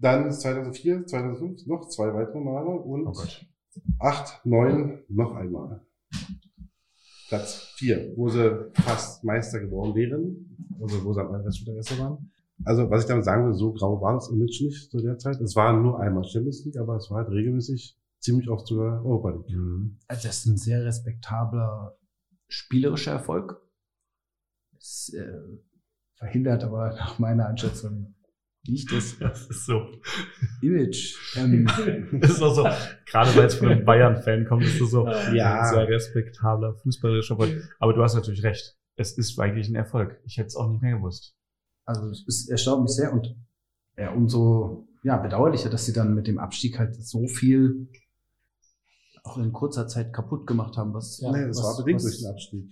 Dann 2004, 2005 noch zwei weitere Male und Oh. 8, 9 noch einmal. Platz 4, wo sie fast Meister geworden wären, also wo sie am Restspieltag Erster waren. Also, was ich damit sagen will, so grau war das Image nicht zu der Zeit. Es war nur einmal Champions League, aber es war halt regelmäßig ziemlich oft sogar Europa League. Also das ist ein sehr respektabler spielerischer Erfolg. Das äh, verhindert aber nach meiner Einschätzung nicht das <laughs> Das ist so. Image. Ähm, <laughs> Das ist auch so, gerade weil es von einem Bayern-Fan kommt, ist das so Ja. ein sehr respektabler fußballerischer Erfolg. Aber du hast natürlich recht. Es ist eigentlich ein Erfolg. Ich hätte es auch nicht mehr gewusst. also es ist, erstaunt mich sehr und ja, umso ja, bedauerlicher, dass sie dann mit dem Abstieg halt so viel auch in kurzer Zeit kaputt gemacht haben. Was, Ja, nee, es was, war bedingt was, durch den Abstieg.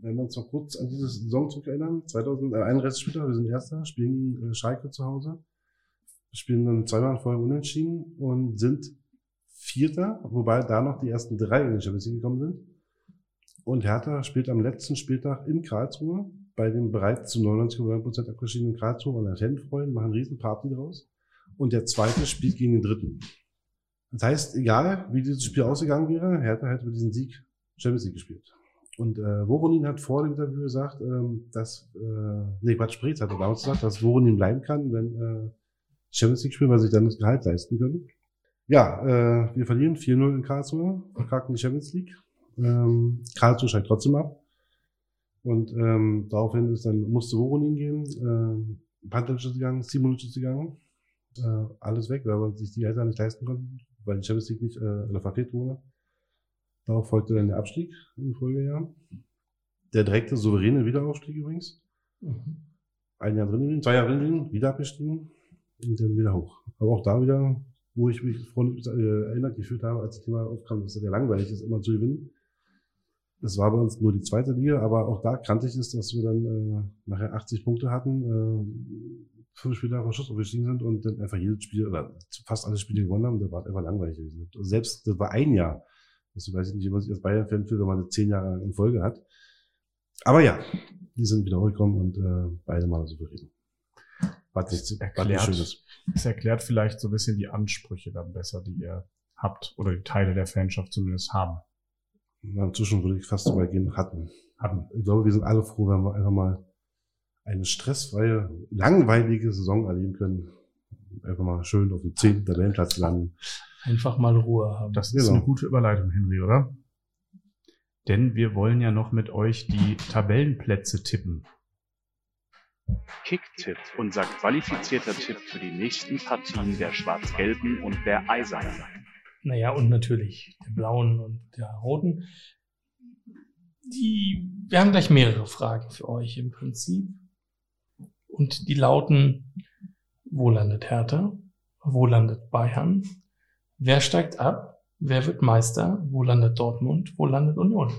Wenn wir uns noch kurz an diese Saison zurückerinnern, 2031 Spieler, wir sind Erster, spielen gegen äh, Schalke zu Hause, spielen dann zweimal Folge unentschieden und sind Vierter, wobei da noch die ersten drei in die Champions League gekommen sind. Und Hertha spielt am letzten Spieltag in Karlsruhe, bei dem bereits zu 99,9% abgeschiedenen Karlsruhe und der Fanfreund machen einen riesen Party draus. Und der zweite spielt gegen den dritten. Das heißt, egal wie dieses Spiel ausgegangen wäre, Hertha hätte mit diesem Sieg Champions League gespielt. Und äh, Voronin hat vor dem Interview gesagt, ähm, dass, äh, nee, Quatsch, Spreetz hat er damals gesagt, dass Voronin bleiben kann, wenn äh, Champions League spielen, weil sie sich dann das Gehalt leisten können. Ja, äh, wir verlieren 4-0 in Karlsruhe, verkacken die Champions League. Ähm, Karlsruhe steigt trotzdem ab. Und ähm, daraufhin ist dann, musste Voronin gehen, ähm, Pantelic ist gegangen, Simonic ist gegangen, äh, alles weg, weil man sich die Gehälter nicht leisten konnten, weil die Champions League nicht äh, oder verfehlt wurde. Darauf folgte dann der Abstieg im Folgejahr. Der direkte souveräne Wiederaufstieg übrigens. Mhm. Ein Jahr drin gewesen, zwei Jahre drin gewesen, wieder abgestiegen und dann wieder hoch. Aber auch da wieder, wo ich mich äh, erinnert gefühlt habe, als das Thema aufkam, dass es sehr langweilig ist, immer zu gewinnen. Das war bei uns nur die zweite Liga, aber auch da kannte ich es, dass wir dann äh, nachher 80 Punkte hatten, äh, fünf Spiele den Schuss aufgestiegen sind und dann einfach jedes Spiel oder fast alle Spiele gewonnen haben. Das war einfach langweilig gewesen. Also selbst, das war ein Jahr. Das weiß ich nicht, wie man sich als Bayern-Fan fühlt, wenn man das zehn Jahre in Folge hat. Aber ja, die sind wieder hochgekommen und äh, beide mal souverän. Was nicht, was nicht Erklärt. schönes. Das erklärt vielleicht so ein bisschen die Ansprüche dann besser, die ihr habt oder die Teile der Fanschaft zumindest haben. Na, Inzwischen würde ich fast so weit gehen, hatten. hatten. Ich glaube, wir sind alle froh, wenn wir einfach mal eine stressfreie, langweilige Saison erleben können. Einfach mal schön auf dem zehnten Tabellenplatz landen. Einfach mal Ruhe haben. Das ist eine gute Überleitung, Henry, oder? Denn wir wollen ja noch mit euch die Tabellenplätze tippen. Kicktipp, unser qualifizierter Tipp für die nächsten Partien der Schwarz-Gelben und der Eisernen. Naja, und natürlich der blauen und der roten. Die, wir haben gleich mehrere Fragen für euch im Prinzip. Und die lauten, wo landet Hertha? Wo landet Bayern? Wer steigt ab? Wer wird Meister? Wo landet Dortmund? Wo landet Union?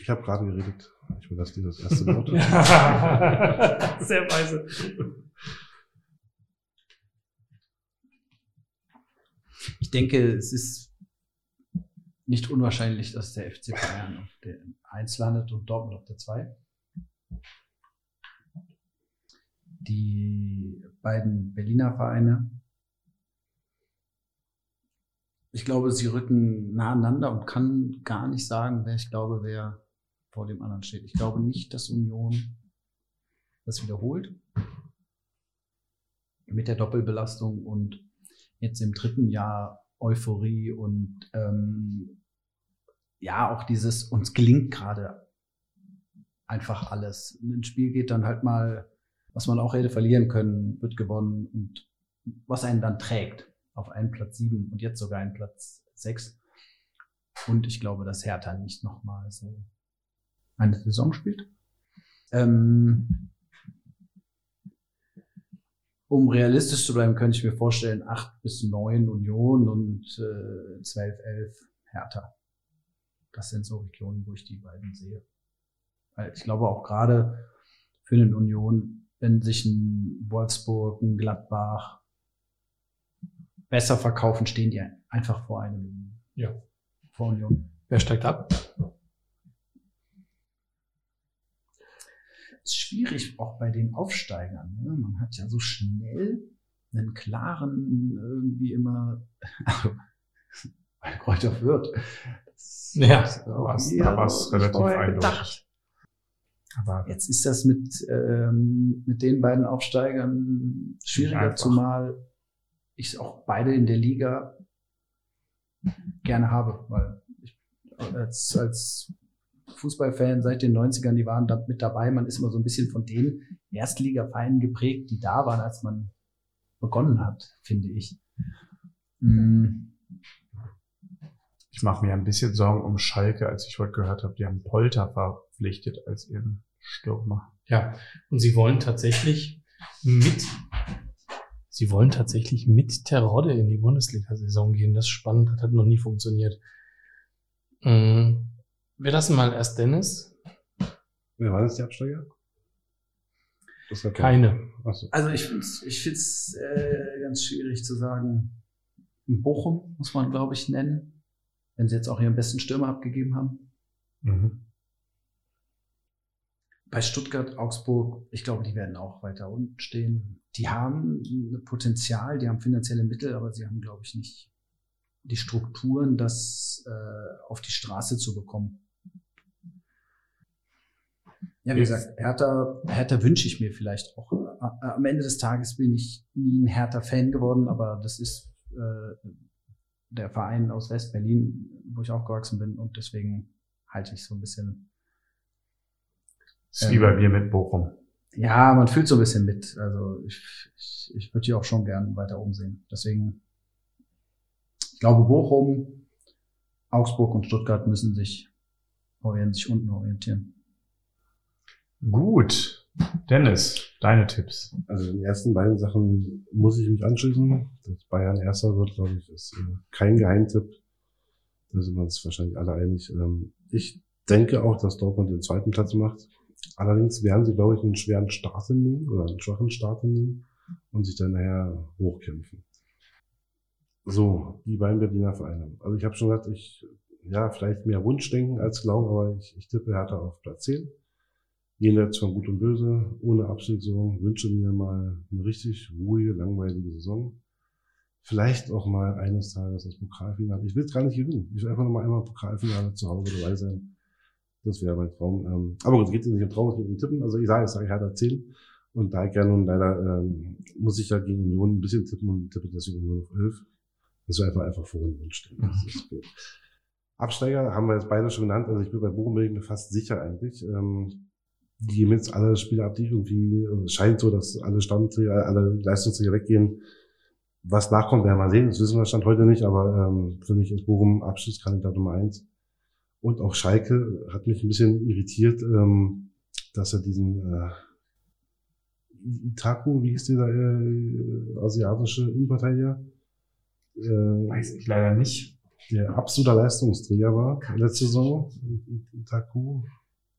Ich habe gerade geredet. Ich dir das erste <laughs> Wort. <laughs> Sehr weise. denke, es ist nicht unwahrscheinlich, dass der FC Bayern auf der 1 landet und Dortmund auf der 2. Die beiden Berliner Vereine, ich glaube, sie rücken nah aneinander und kann gar nicht sagen, wer ich glaube, wer vor dem anderen steht. Ich glaube nicht, dass Union das wiederholt mit der Doppelbelastung und jetzt im dritten Jahr Euphorie und ähm, ja, auch dieses, uns gelingt gerade einfach alles. Ein Spiel geht dann halt mal, was man auch hätte verlieren können, wird gewonnen und was einen dann trägt auf einen Platz sieben und jetzt sogar einen Platz sechs. Und ich glaube, dass Hertha nicht nochmal so eine Saison spielt. Ähm, um realistisch zu bleiben, könnte ich mir vorstellen, acht bis neun Union und äh, 12, 11 Hertha. Das sind so Regionen, wo ich die beiden sehe. Weil ich glaube auch gerade für eine Union, wenn sich ein Wolfsburg, ein Gladbach besser verkaufen, stehen die einfach vor einem Ja. vor Union. Wer steigt ab? ist schwierig auch bei den Aufsteigern. Ne? Man hat ja so schnell einen klaren irgendwie immer, <laughs> also bei Kräuter. Das Ja, da war's nicht relativ eindeutig. gedacht. Aber Jetzt ist das mit, ähm, mit den beiden Aufsteigern schwieriger, zumal ich es auch beide in der Liga gerne habe, weil ich als, als Fußballfan seit den 90ern, die waren da mit dabei. Man ist immer so ein bisschen von den Erstligavereinen geprägt, die da waren, als man begonnen hat, finde ich. Mm, ich mache mir ein bisschen Sorgen um Schalke, als ich heute gehört habe, die haben Polter verpflichtet als ihren Stürmer. Ja, und sie wollen tatsächlich mit, sie wollen tatsächlich mit Terodde in die Bundesliga-Saison gehen. Das ist spannend, das hat noch nie funktioniert. Mhm. Wir lassen mal erst Dennis. Wer waren jetzt die Absteiger? Das hat Keine. Achso. Also ich finde es ich find's, äh, ganz schwierig zu sagen. Bochum muss man, glaube ich, nennen, wenn sie jetzt auch ihren besten Stürmer abgegeben haben. Mhm. Bei Stuttgart, Augsburg, ich glaube, die werden auch weiter unten stehen. Die haben Potenzial, die haben finanzielle Mittel, aber sie haben, glaube ich, nicht die Strukturen, das äh, auf die Straße zu bekommen. Ja, wie gesagt, Hertha, Hertha wünsche ich mir vielleicht auch. Am Ende des Tages bin ich nie ein Hertha-Fan geworden, aber das ist äh, der Verein aus West-Berlin, wo ich aufgewachsen bin und deswegen halte ich so ein bisschen Ist wie bei mir mit Bochum. ja, man fühlt so ein bisschen mit. Also ich, ich, ich würde die auch schon gern weiter oben sehen. Deswegen, ich glaube, Bochum, Augsburg und Stuttgart müssen sich, werden sich unten orientieren. Gut. Dennis, deine Tipps. Also den ersten beiden Sachen muss ich mich anschließen. Dass Bayern erster wird, glaube ich, ist äh, kein Geheimtipp. Da sind wir uns wahrscheinlich alle einig. Ähm, ich denke auch, dass Dortmund den zweiten Platz macht. Allerdings werden sie, glaube ich, einen schweren Start hinnehmen oder einen schwachen Start hinnehmen und sich dann nachher hochkämpfen. So, die beiden Berliner Vereine. Also ich habe schon gesagt, ich, ja, vielleicht mehr Wunschdenken als Glauben, aber ich, ich tippe Hertha auf Platz 10 jenseits von Gut und Böse, ohne Abstiegssaison, wünsche mir mal eine richtig ruhige, langweilige Saison. Vielleicht auch mal eines Tages das Pokalfinale. Ich will es gar nicht gewinnen. Ich will einfach noch mal einmal Pokalfinale zu Hause dabei sein. Das wäre mein Traum. Ähm, aber gut, es geht nicht um Traum, es geht um Tippen. Also ich sage, ich sage Hertha 10. Und da ich ja nun leider, ähm, muss ich ja gegen Union ein bisschen tippen und tippe deswegen Union auf 11. Das wäre einfach, einfach vor. Das ist okay. Absteiger haben wir jetzt beide schon genannt. Also ich bin bei Bochum fast sicher eigentlich. Ähm, die geben jetzt alle Spiele ab, die irgendwie, also es scheint so, dass alle Stammträger, alle Leistungsträger weggehen. Was nachkommt, werden wir sehen. Das wissen wir Stand heute nicht, aber ähm, für mich ist Bochum Abschiedskandidat Nummer eins. Und auch Schalke hat mich ein bisschen irritiert, ähm, dass er diesen äh, Itaku, wie hieß dieser äh, asiatische Innenverteidiger, äh, Weiß ich leider nicht. der absoluter Leistungsträger war letzte Saison. Itaku,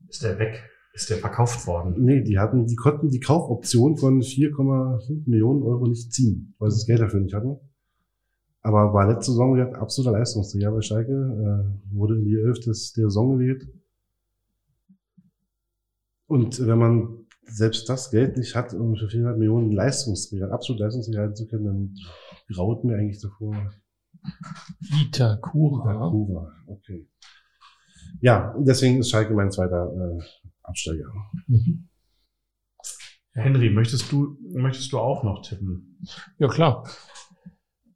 Ist der weg? Ist der verkauft worden? Nee, die hatten, die konnten die Kaufoption von 4,5 Millionen Euro nicht ziehen, weil sie das Geld dafür nicht hatten. Aber war letzte Saison wieder absoluter Leistungsträger bei Schalke, äh, wurde in die Elf des, der Saison gewählt. Und wenn man selbst das Geld nicht hat, um für 400 Millionen Leistungsträger, absolut Leistungsträger halten zu können, dann graut mir eigentlich davor. Itakura. Kura, okay. Ja, deswegen ist Schalke mein zweiter äh, Absteiger. Mhm. Henry, möchtest du, möchtest du auch noch tippen? Ja, klar.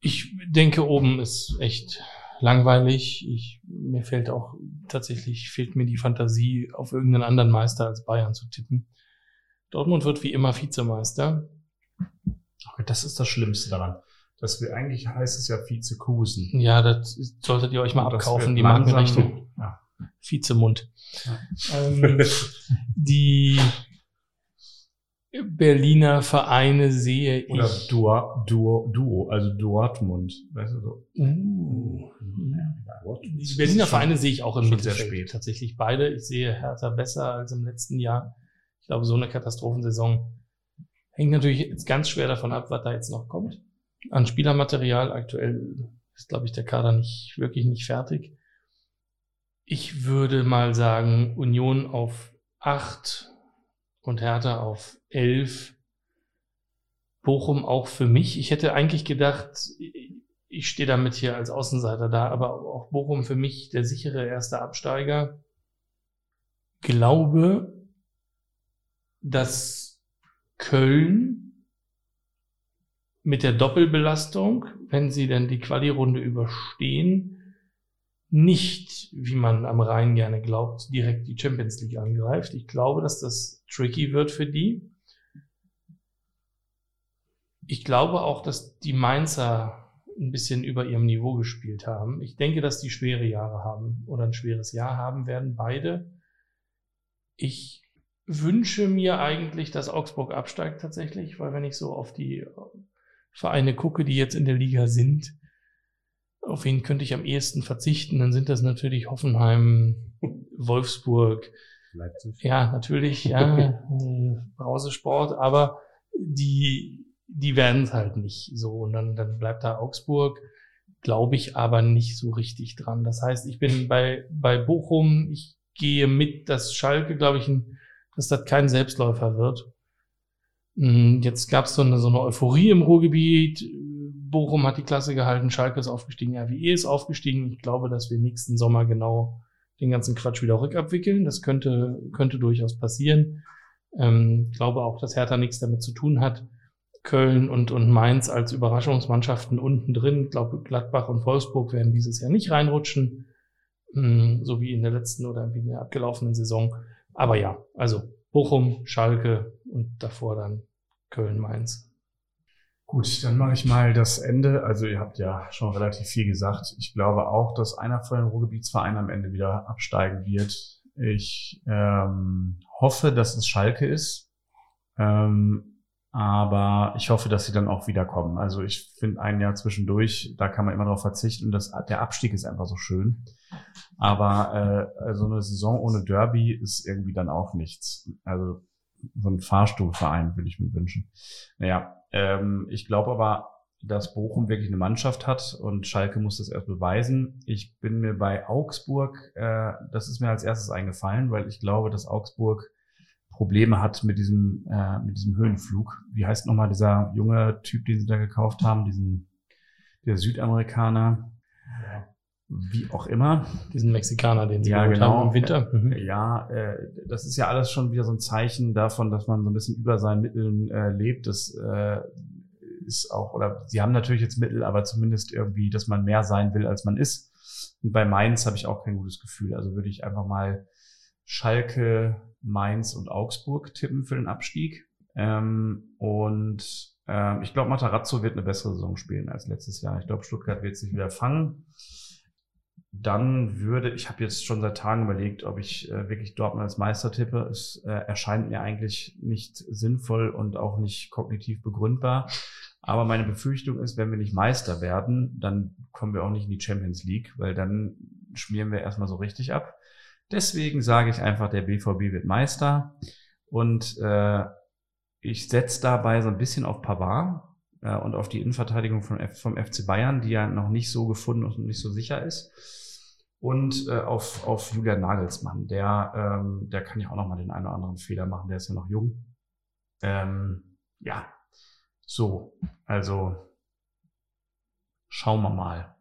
Ich denke, oben ist echt langweilig. Ich, mir fehlt auch tatsächlich, fehlt mir die Fantasie, auf irgendeinen anderen Meister als Bayern zu tippen. Dortmund wird wie immer Vizemeister. Okay, das ist das Schlimmste daran. Dass wir eigentlich heißt es ja Vizekusen. Ja, das solltet ihr euch mal abkaufen, die Markenrechnung. Ja. Vizemund. Ja. Ähm, die Berliner Vereine sehe Oder ich. Duo, Duo, Duo, also Dortmund. Weißt du so? Uh, die Berliner Vereine sehe ich auch im schon sehr Mittelfeld. spät. Tatsächlich beide. Ich sehe Hertha besser als im letzten Jahr. Ich glaube, so eine Katastrophensaison hängt natürlich jetzt ganz schwer davon ab, was da jetzt noch kommt. An Spielermaterial aktuell ist, glaube ich, der Kader nicht wirklich nicht fertig. Ich würde mal sagen, Union auf acht und Hertha auf elf. Bochum auch für mich. Ich hätte eigentlich gedacht, ich stehe damit hier als Außenseiter da, aber auch Bochum für mich der sichere erste Absteiger. Glaube, dass Köln mit der Doppelbelastung, wenn sie denn die Quali-Runde überstehen, nicht, wie man am Rhein gerne glaubt, direkt die Champions League angreift. Ich glaube, dass das tricky wird für die. Ich glaube auch, dass die Mainzer ein bisschen über ihrem Niveau gespielt haben. Ich denke, dass die schwere Jahre haben oder ein schweres Jahr haben werden, beide. Ich wünsche mir eigentlich, dass Augsburg absteigt tatsächlich, weil wenn ich so auf die Vereine gucke, die jetzt in der Liga sind, auf wen könnte ich am ehesten verzichten, dann sind das natürlich Hoffenheim, <laughs> Wolfsburg, Leipzig. ja, natürlich, ja, <laughs> äh, Brausesport, aber die, die werden es halt nicht so. Und dann, dann bleibt da Augsburg, glaube ich, aber nicht so richtig dran. Das heißt, ich bin bei, bei Bochum, ich gehe mit, dass Schalke, glaube ich, ein, dass das kein Selbstläufer wird. Mm, Jetzt gab es so eine, so eine Euphorie im Ruhrgebiet. Bochum hat die Klasse gehalten, Schalke ist aufgestiegen, RWE ist aufgestiegen. Ich glaube, dass wir nächsten Sommer genau den ganzen Quatsch wieder rückabwickeln. Das könnte, könnte durchaus passieren. Ähm, glaube auch, dass Hertha nichts damit zu tun hat. Köln und, und Mainz als Überraschungsmannschaften unten drin. Ich glaube, Gladbach und Wolfsburg werden dieses Jahr nicht reinrutschen. Mm, So wie in der letzten oder in der abgelaufenen Saison. Aber ja, also Bochum, Schalke und davor dann Köln, Mainz. Gut, dann mache ich mal das Ende. Also ihr habt ja schon relativ viel gesagt. Ich glaube auch, dass einer von den Ruhrgebietsvereinen am Ende wieder absteigen wird. Ich ähm, hoffe, dass es Schalke ist. Ähm, aber ich hoffe, dass sie dann auch wiederkommen. Also ich finde ein Jahr zwischendurch, da kann man immer darauf verzichten und das, der Abstieg ist einfach so schön. Aber äh, so eine Saison ohne Derby ist irgendwie dann auch nichts. Also so ein Fahrstuhlverein würde ich mir wünschen. Naja, ähm, ich glaube aber, dass Bochum wirklich eine Mannschaft hat und Schalke muss das erst beweisen. Ich bin mir bei Augsburg, äh, das ist mir als erstes eingefallen, weil ich glaube, dass Augsburg Probleme hat mit diesem, äh, mit diesem Höhenflug. Wie heißt nochmal dieser junge Typ, den sie da gekauft haben, diesen, der Südamerikaner? Wie auch immer. Diesen Mexikaner, den sie Ja, genau. haben im Winter. Mhm. Ja, äh, das ist ja alles schon wieder so ein Zeichen davon, dass man so ein bisschen über seinen Mitteln äh, lebt. Das äh, ist auch, oder sie haben natürlich jetzt Mittel, aber zumindest irgendwie, dass man mehr sein will, als man ist. Und bei Mainz habe ich auch kein gutes Gefühl. Also würde ich einfach mal Schalke, Mainz und Augsburg tippen für den Abstieg. Ähm, und ähm, ich glaube, Matarazzo wird eine bessere Saison spielen als letztes Jahr. Ich glaube, Stuttgart wird sich wieder fangen dann würde, ich habe jetzt schon seit Tagen überlegt, ob ich äh, wirklich Dortmund als Meister tippe. Es äh, erscheint mir eigentlich nicht sinnvoll und auch nicht kognitiv begründbar. Aber meine Befürchtung ist, wenn wir nicht Meister werden, dann kommen wir auch nicht in die Champions League, weil dann schmieren wir erstmal so richtig ab. Deswegen sage ich einfach, der BVB wird Meister und äh, ich setze dabei so ein bisschen auf Pavard, äh, und auf die Innenverteidigung von F vom FC Bayern, die ja noch nicht so gefunden und nicht so sicher ist. Und äh, auf, auf Julian Nagelsmann, der, ähm, der kann ja auch noch mal den einen oder anderen Fehler machen, der ist ja noch jung. Ähm, ja, so, also schauen wir mal.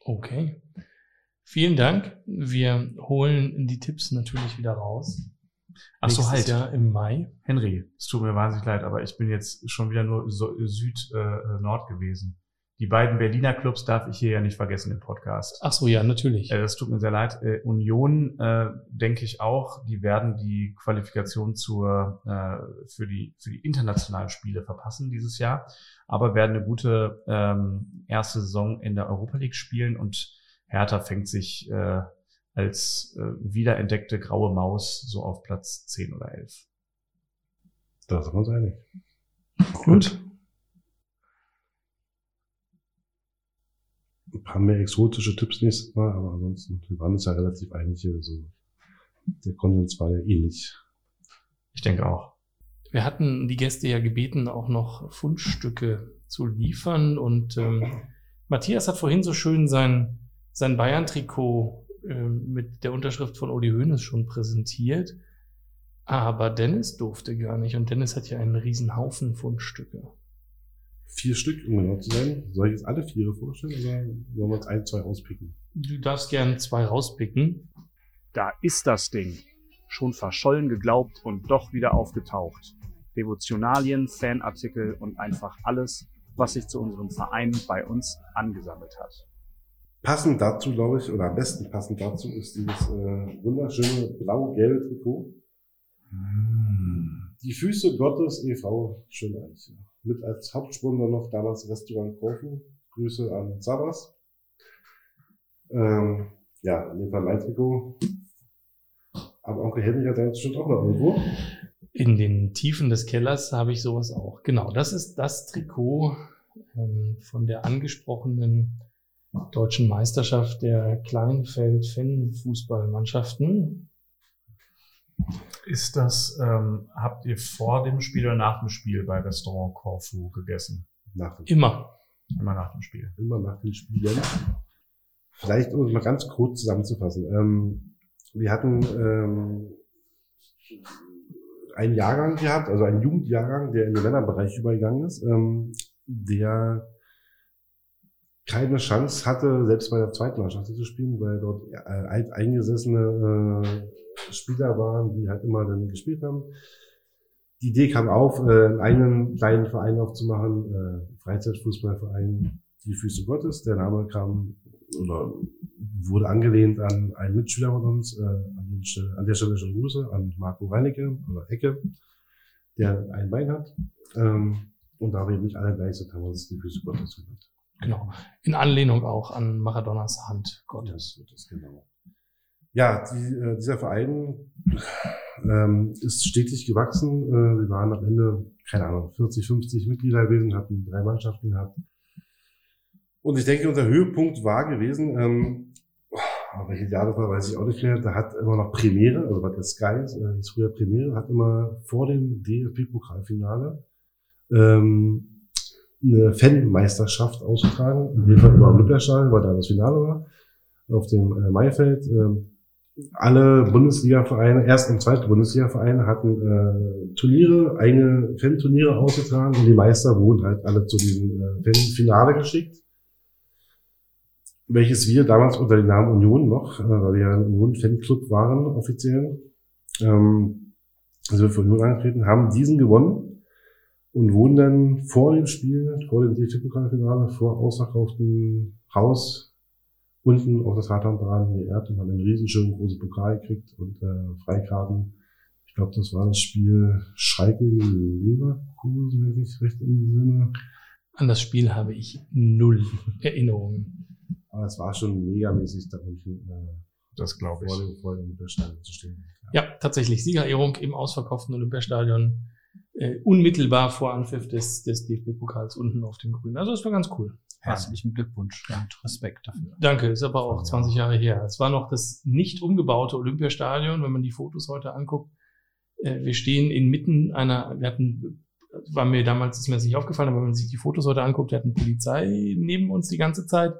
Okay. Vielen Dank. Wir holen die Tipps natürlich wieder raus. Ach so, halt. Jahr im Mai. Henry, es tut mir wahnsinnig leid, aber ich bin jetzt schon wieder nur so, Süd-Nord gewesen. Die beiden Berliner Clubs darf ich hier ja nicht vergessen im Podcast. Ach so, ja, natürlich. Äh, das tut mir sehr leid. Äh, Union, äh, denke ich auch, die werden die Qualifikation zur, äh, für, die, für die internationalen Spiele verpassen dieses Jahr, aber werden eine gute ähm, erste Saison in der Europa League spielen und Hertha fängt sich äh, als äh, wiederentdeckte graue Maus so auf Platz 10 oder 11. Da sind wir uns einig. Gut. Ein paar mehr exotische Tipps nächstes Mal, aber ansonsten, wir waren uns ja relativ einig hier. So. Der Konsens war ja ähnlich. Ich denke auch. Wir hatten die Gäste ja gebeten, auch noch Fundstücke zu liefern. Und ähm, Matthias hat vorhin so schön sein, sein Bayern-Trikot mit der Unterschrift von Uli Hoeneß schon präsentiert. Aber Dennis durfte gar nicht. Und Dennis hat ja einen riesen Haufen Fundstücke. Vier Stück, um genau zu sein. Soll ich jetzt alle vier vorstellen oder wollen wir uns ein, zwei auspicken? Du darfst gern zwei rauspicken. Da ist das Ding. Schon verschollen geglaubt und doch wieder aufgetaucht. Devotionalien, Fanartikel und einfach alles, was sich zu unserem Verein bei uns angesammelt hat. Passend dazu, glaube ich, oder am besten passend dazu ist dieses äh, wunderschöne blau-gelbe Trikot. Die Füße Gottes e.V. Schöneich. Mit als Hauptsponsor noch damals Restaurant Korfu. Grüße an Sabas. Ähm, ja, in dem Fall mein Trikot. Aber Onkel Henry hat da jetzt schon auch noch irgendwo. In den Tiefen des Kellers habe ich sowas auch. Genau, das ist das Trikot ähm, von der angesprochenen deutschen Meisterschaft der Kleinfeld-Fan-Fußballmannschaften. Ist das, ähm, habt ihr vor dem Spiel oder nach dem Spiel bei Restaurant Corfu gegessen? Nach dem, Immer. Immer nach dem Spiel. immer nach den Spielen. Vielleicht, um es mal ganz kurz zusammenzufassen. Ähm, wir hatten ähm, einen Jahrgang gehabt, also einen Jugendjahrgang, der in den Männerbereich übergegangen ist, ähm, der keine Chance hatte, selbst bei der zweiten Mannschaft zu spielen, weil dort äh, alteingesessene äh, Spieler waren, die halt immer dann gespielt haben. Die Idee kam auf, äh, einen kleinen Verein aufzumachen, äh, Freizeitfußballverein Die Füße Gottes. Der Name kam oder wurde angelehnt an einen Mitschüler von uns, äh, an, Stelle, an der Stelle schon Grüße, an Marco Reinecke oder Ecke, der ein Bein hat. Ähm, und da wir nicht alle gleich sind, haben wir uns die Füße Gottes genannt. Genau. In Anlehnung auch an Maradonas Hand Gottes. Das wird das genau. Ja, die, äh, dieser Verein ähm, ist stetig gewachsen. Äh, wir waren am Ende, keine Ahnung, 40, 50 Mitglieder gewesen, hatten drei Mannschaften gehabt. Und ich denke, unser Höhepunkt war gewesen, ähm, aber welches Jahr das war, weiß ich auch nicht mehr. Da hat immer noch Premiere, also was der Sky ist, äh, hieß früher Premiere, hat immer vor dem DFB-Pokalfinale ähm, eine Fanmeisterschaft ausgetragen. In dem Fall über Olympiastadion, weil da das Finale war, auf dem äh, Maifeld. Ähm, alle Bundesliga-Vereine, erst und zweite Bundesliga-Vereine hatten äh, Turniere, eigene Fan-Turniere ausgetragen und die Meister wurden halt alle zu diesem äh, Fan-Finale geschickt. Welches wir damals unter dem Namen Union noch, äh, weil wir ja ein Union-Fanclub waren, offiziell, ähm, also wir für Union angetreten, haben diesen gewonnen und wurden dann vor dem Spiel, vor dem DFB-Pokalfinale, vor ausverkauftem Haus unten auf das Rathamparaden geehrt und haben einen riesenschönen großen Pokal gekriegt und äh, Freikarten. Ich glaube, das war das Spiel Schalke gegen Leverkusen, wenn ich mich recht entsinne. An das Spiel habe ich null Erinnerungen. Aber es war schon megamäßig da unten äh, Das glaube vor ich. dem, vor dem Olympiastadion zu stehen. Ja, tatsächlich Siegerehrung im ausverkauften Olympiastadion. Äh, unmittelbar vor Anpfiff des, des DFB-Pokals unten auf dem Grün. Also das war ganz cool. Herzlichen Glückwunsch und Respekt dafür. Danke, ist aber auch Ja. 20 Jahre her. Es war noch das nicht umgebaute Olympiastadion, wenn man die Fotos heute anguckt. Äh, wir stehen inmitten einer, wir hatten war mir damals, ist mir das nicht aufgefallen, aber wenn man sich die Fotos heute anguckt, wir hatten Polizei neben uns die ganze Zeit,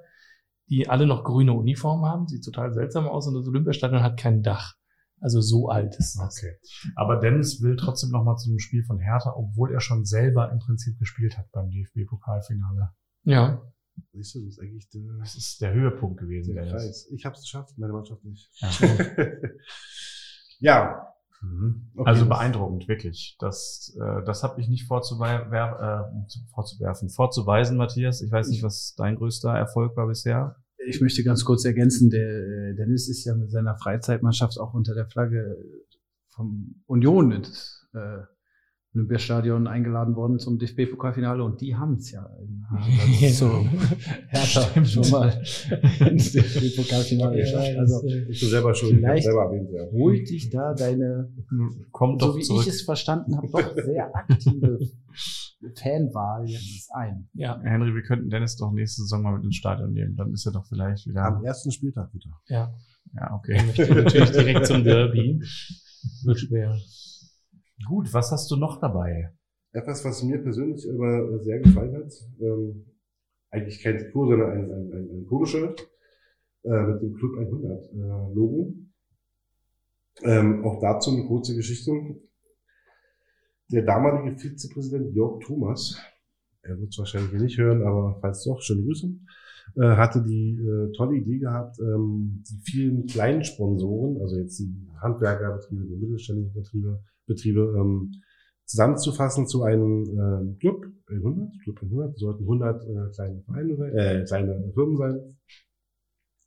die alle noch grüne Uniformen haben, sieht total seltsam aus und das Olympiastadion hat kein Dach. Also so alt ist das. Okay. Aber Dennis will trotzdem noch mal zu dem Spiel von Hertha, obwohl er schon selber im Prinzip gespielt hat beim DFB-Pokalfinale. Ja. Siehst du, das ist eigentlich der, Das ist der Höhepunkt gewesen. der Dennis. Kreis. Ich habe es geschafft, meine Mannschaft nicht. Ja. <laughs> ja, Mhm. Okay, also beeindruckend, wirklich. Das, äh, das habe ich nicht vorzuwer äh, zu- vorzuwerfen. Vorzuweisen, Matthias. Ich weiß nicht, was dein größter Erfolg war bisher. Ich möchte ganz kurz ergänzen, der äh, Dennis ist ja mit seiner Freizeitmannschaft auch unter der Flagge vom Union ins äh, Olympiastadion eingeladen worden zum DFB-Pokalfinale und die haben es ja. zu <laughs> Hertha schon mal ins <laughs> DFB-Pokalfinale geschafft. Also ich bin selber schon, Vielleicht- selber erwähnt, ja. holt dich da deine, Kommt so doch wie zurück. ich es verstanden habe, doch sehr aktive Fanwahl jetzt ein. Ja, Henry, wir könnten Dennis doch nächste Saison mal mit ins Stadion nehmen. Dann ist er doch vielleicht wieder. Am ersten Spieltag wieder. ja. Ja, okay. Ich möchte natürlich direkt zum Derby. Wird schwer. Gut, was hast du noch dabei? Etwas, was mir persönlich aber sehr gefallen hat, ähm, eigentlich kein Trikot, sondern ein, ein, ein, ein Poloshirt äh, mit dem Club 100 äh, Logo. Ähm, auch dazu eine kurze Geschichte. Der damalige Vizepräsident Jörg Thomas, er wird es wahrscheinlich nicht hören, aber falls doch, schöne Grüße, äh, hatte die äh, tolle Idee gehabt, ähm, die vielen kleinen Sponsoren, also jetzt die Handwerkerbetriebe, die mittelständischen Betriebe, Betriebe ähm, zusammenzufassen zu einem äh, Club 100. Club 100 sollten 100 äh, kleine Vereine äh, kleine Firmen sein,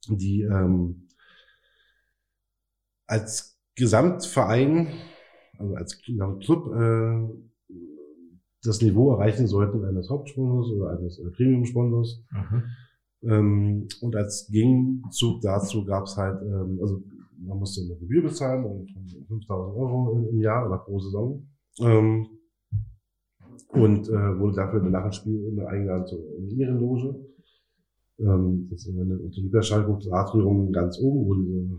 die ähm, als Gesamtverein, also als Club äh, das Niveau erreichen sollten eines Hauptsponsors oder eines äh, Premium-Sponsors. Ähm, und als Gegenzug dazu gab es halt, ähm, also man musste eine Gebühr bezahlen von 5000 Euro im- Jahr oder pro Saison. Ähm, und äh, wurde dafür nach dem Spiel in eingeladen zur in Ehrenloge. Ähm, das ist eine das Atrium ganz oben, wo diese,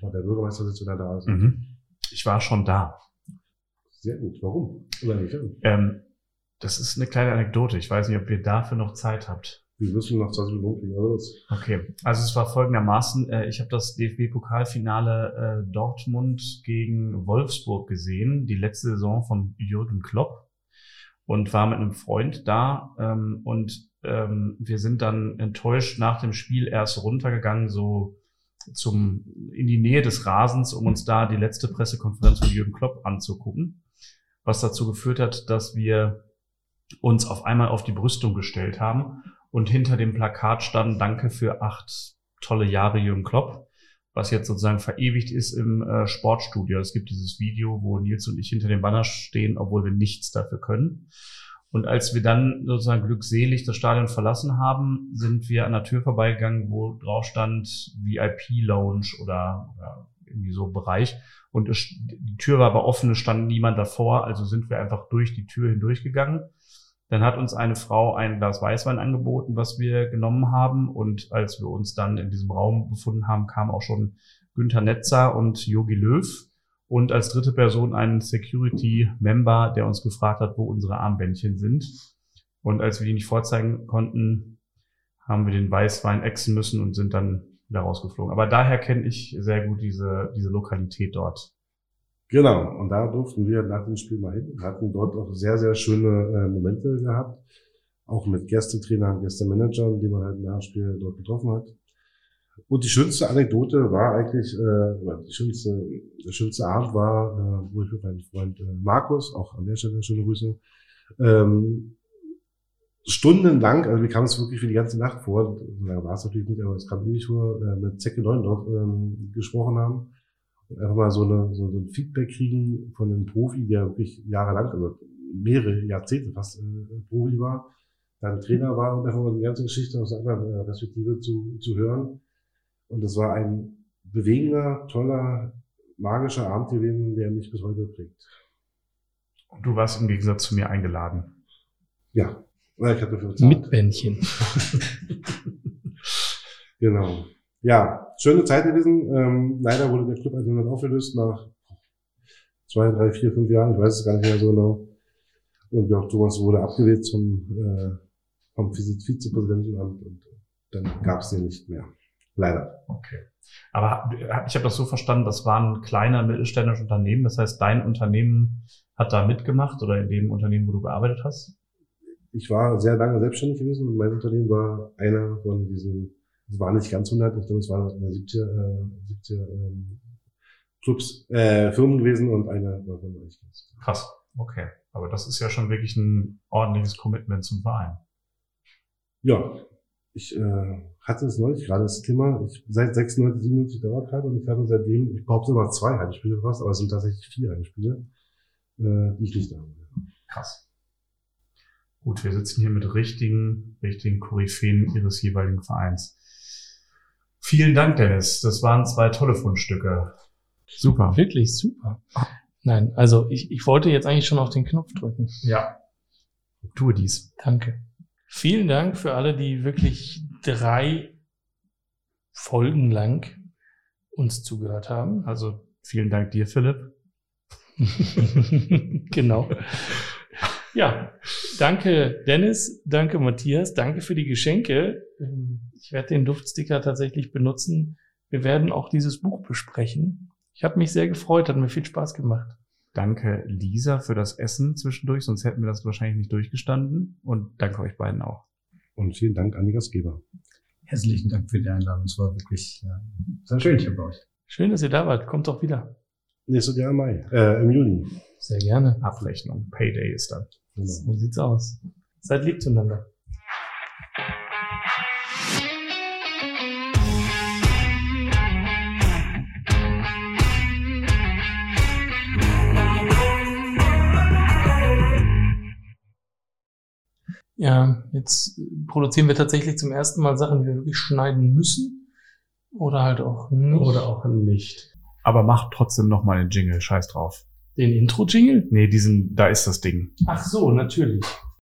wo der Bürgermeister sitzt oder da ist. Mhm. Ich war schon da. Sehr gut. Warum? Oder nicht? Ähm, das ist eine kleine Anekdote. Ich weiß nicht, ob ihr dafür noch Zeit habt. Wir müssen noch 20 Minuten das, Okay, also es war folgendermaßen, äh, ich habe das DFB-Pokalfinale äh, Dortmund gegen Wolfsburg gesehen, die letzte Saison von Jürgen Klopp und war mit einem Freund da ähm, und ähm, wir sind dann enttäuscht nach dem Spiel erst runtergegangen, so zum in die Nähe des Rasens, um uns da die letzte Pressekonferenz von Jürgen Klopp anzugucken, was dazu geführt hat, dass wir uns auf einmal auf die Brüstung gestellt haben und hinter dem Plakat stand Danke für acht tolle Jahre Jürgen Klopp, was jetzt sozusagen verewigt ist im äh, Sportstudio. Es gibt dieses Video, wo Nils und ich hinter dem Banner stehen, obwohl wir nichts dafür können. Und als wir dann sozusagen glückselig das Stadion verlassen haben, sind wir an der Tür vorbeigegangen, wo drauf stand VIP Lounge oder, oder irgendwie so Bereich. Und es, die Tür war aber offen, es stand niemand davor, also sind wir einfach durch die Tür hindurchgegangen. Dann hat uns eine Frau ein Glas Weißwein angeboten, was wir genommen haben. Und als wir uns dann in diesem Raum befunden haben, kam auch schon Günther Netzer und Yogi Löw. Und als dritte Person ein Security-Member, der uns gefragt hat, wo unsere Armbändchen sind. Und als wir die nicht vorzeigen konnten, haben wir den Weißwein exen müssen und sind dann wieder rausgeflogen. Aber daher kenne ich sehr gut diese, diese Lokalität dort. Genau, und da durften wir nach dem Spiel mal hin, hatten dort auch sehr, sehr schöne äh, Momente gehabt, auch mit Gästetrainern, Gästemanagern, die man halt nach dem Spiel dort getroffen hat. Und die schönste Anekdote war eigentlich, äh, die schönste, der schönste Abend war, äh, wo ich mit meinem Freund äh, Markus, auch an der Stelle schöne Grüße, ähm, stundenlang, also wir kamen es wirklich für die ganze Nacht vor, so war es natürlich nicht, aber es kam ewig vor, äh, mit Zecke Neundorf ähm, gesprochen haben und einfach mal so, eine, so, so ein Feedback kriegen von einem Profi, der wirklich jahrelang, also mehrere Jahrzehnte fast äh, Profi war, dann Trainer war und einfach mal die ganze Geschichte aus einer anderen äh, Perspektive zu, zu hören. Und es war ein bewegender, toller, magischer Abend gewesen, der mich bis heute prägt. Und du warst im Gegensatz zu mir eingeladen. Ja, ich hatte bezahlt. Mit Bändchen. <laughs> Genau. Ja, schöne Zeit gewesen. Ähm, leider wurde der Club 100 aufgelöst nach zwei, drei, vier, fünf Jahren. Ich weiß es gar nicht mehr so genau. Und Jörg Thomas wurde abgewählt zum, äh, vom Vize- Vizepräsidentenamt und dann gab es den nicht mehr. Leider. Okay. Aber ich habe das so verstanden, das war ein kleiner mittelständisches Unternehmen. Das heißt, dein Unternehmen hat da mitgemacht oder in dem Unternehmen, wo du gearbeitet hast? Ich war sehr lange selbstständig gewesen und mein Unternehmen war einer von diesen, es waren nicht ganz 100, ich glaube, es waren 70, äh, 70 ähm, Clubs, äh, Firmen gewesen und einer war von euch. Krass. Okay. Aber das ist ja schon wirklich ein ordentliches Commitment zum Verein. Ja, ich äh, hatte es neulich gerade das Thema, ich seit 96, 97 Dauerkarte und ich hatte seitdem, ich behaupte immer zwei Heimspiele fast, aber es sind tatsächlich vier Heimspiele, äh, die ich nicht habe. Krass. Gut, wir sitzen hier mit richtigen, richtigen Koryphäen ihres jeweiligen Vereins. Vielen Dank, Dennis. Das waren zwei tolle Fundstücke. Super. Wirklich super. Nein, also ich, ich wollte jetzt eigentlich schon auf den Knopf drücken. Ja. Tue dies. Danke. Vielen Dank für alle, die wirklich drei Folgen lang uns zugehört haben. Also vielen Dank dir, Philipp. <laughs> genau. Ja, danke Dennis, danke Matthias, danke für die Geschenke. Ähm, Ich werde den Duftsticker tatsächlich benutzen. Wir werden auch dieses Buch besprechen. Ich habe mich sehr gefreut, hat mir viel Spaß gemacht. Danke, Lisa, für das Essen zwischendurch, sonst hätten wir das wahrscheinlich nicht durchgestanden. Und danke euch beiden auch. Und vielen Dank an die Gastgeber. Herzlichen Dank für die Einladung. Es war wirklich ja, sehr schön hier bei euch. Schön, dass ihr da wart. Kommt doch wieder. Nächstes Jahr im Mai, äh, im Juni. Sehr gerne. Abrechnung. Payday ist dann. Genau. So sieht's aus. Seid lieb zueinander. Ja, jetzt produzieren wir tatsächlich zum ersten Mal Sachen, die wir wirklich schneiden müssen. Oder halt auch nicht. Oder auch nicht. Aber macht trotzdem noch mal den Jingle. Scheiß drauf. den Intro-Jingle? Nee, diesen, da ist das Ding. Ach so, natürlich.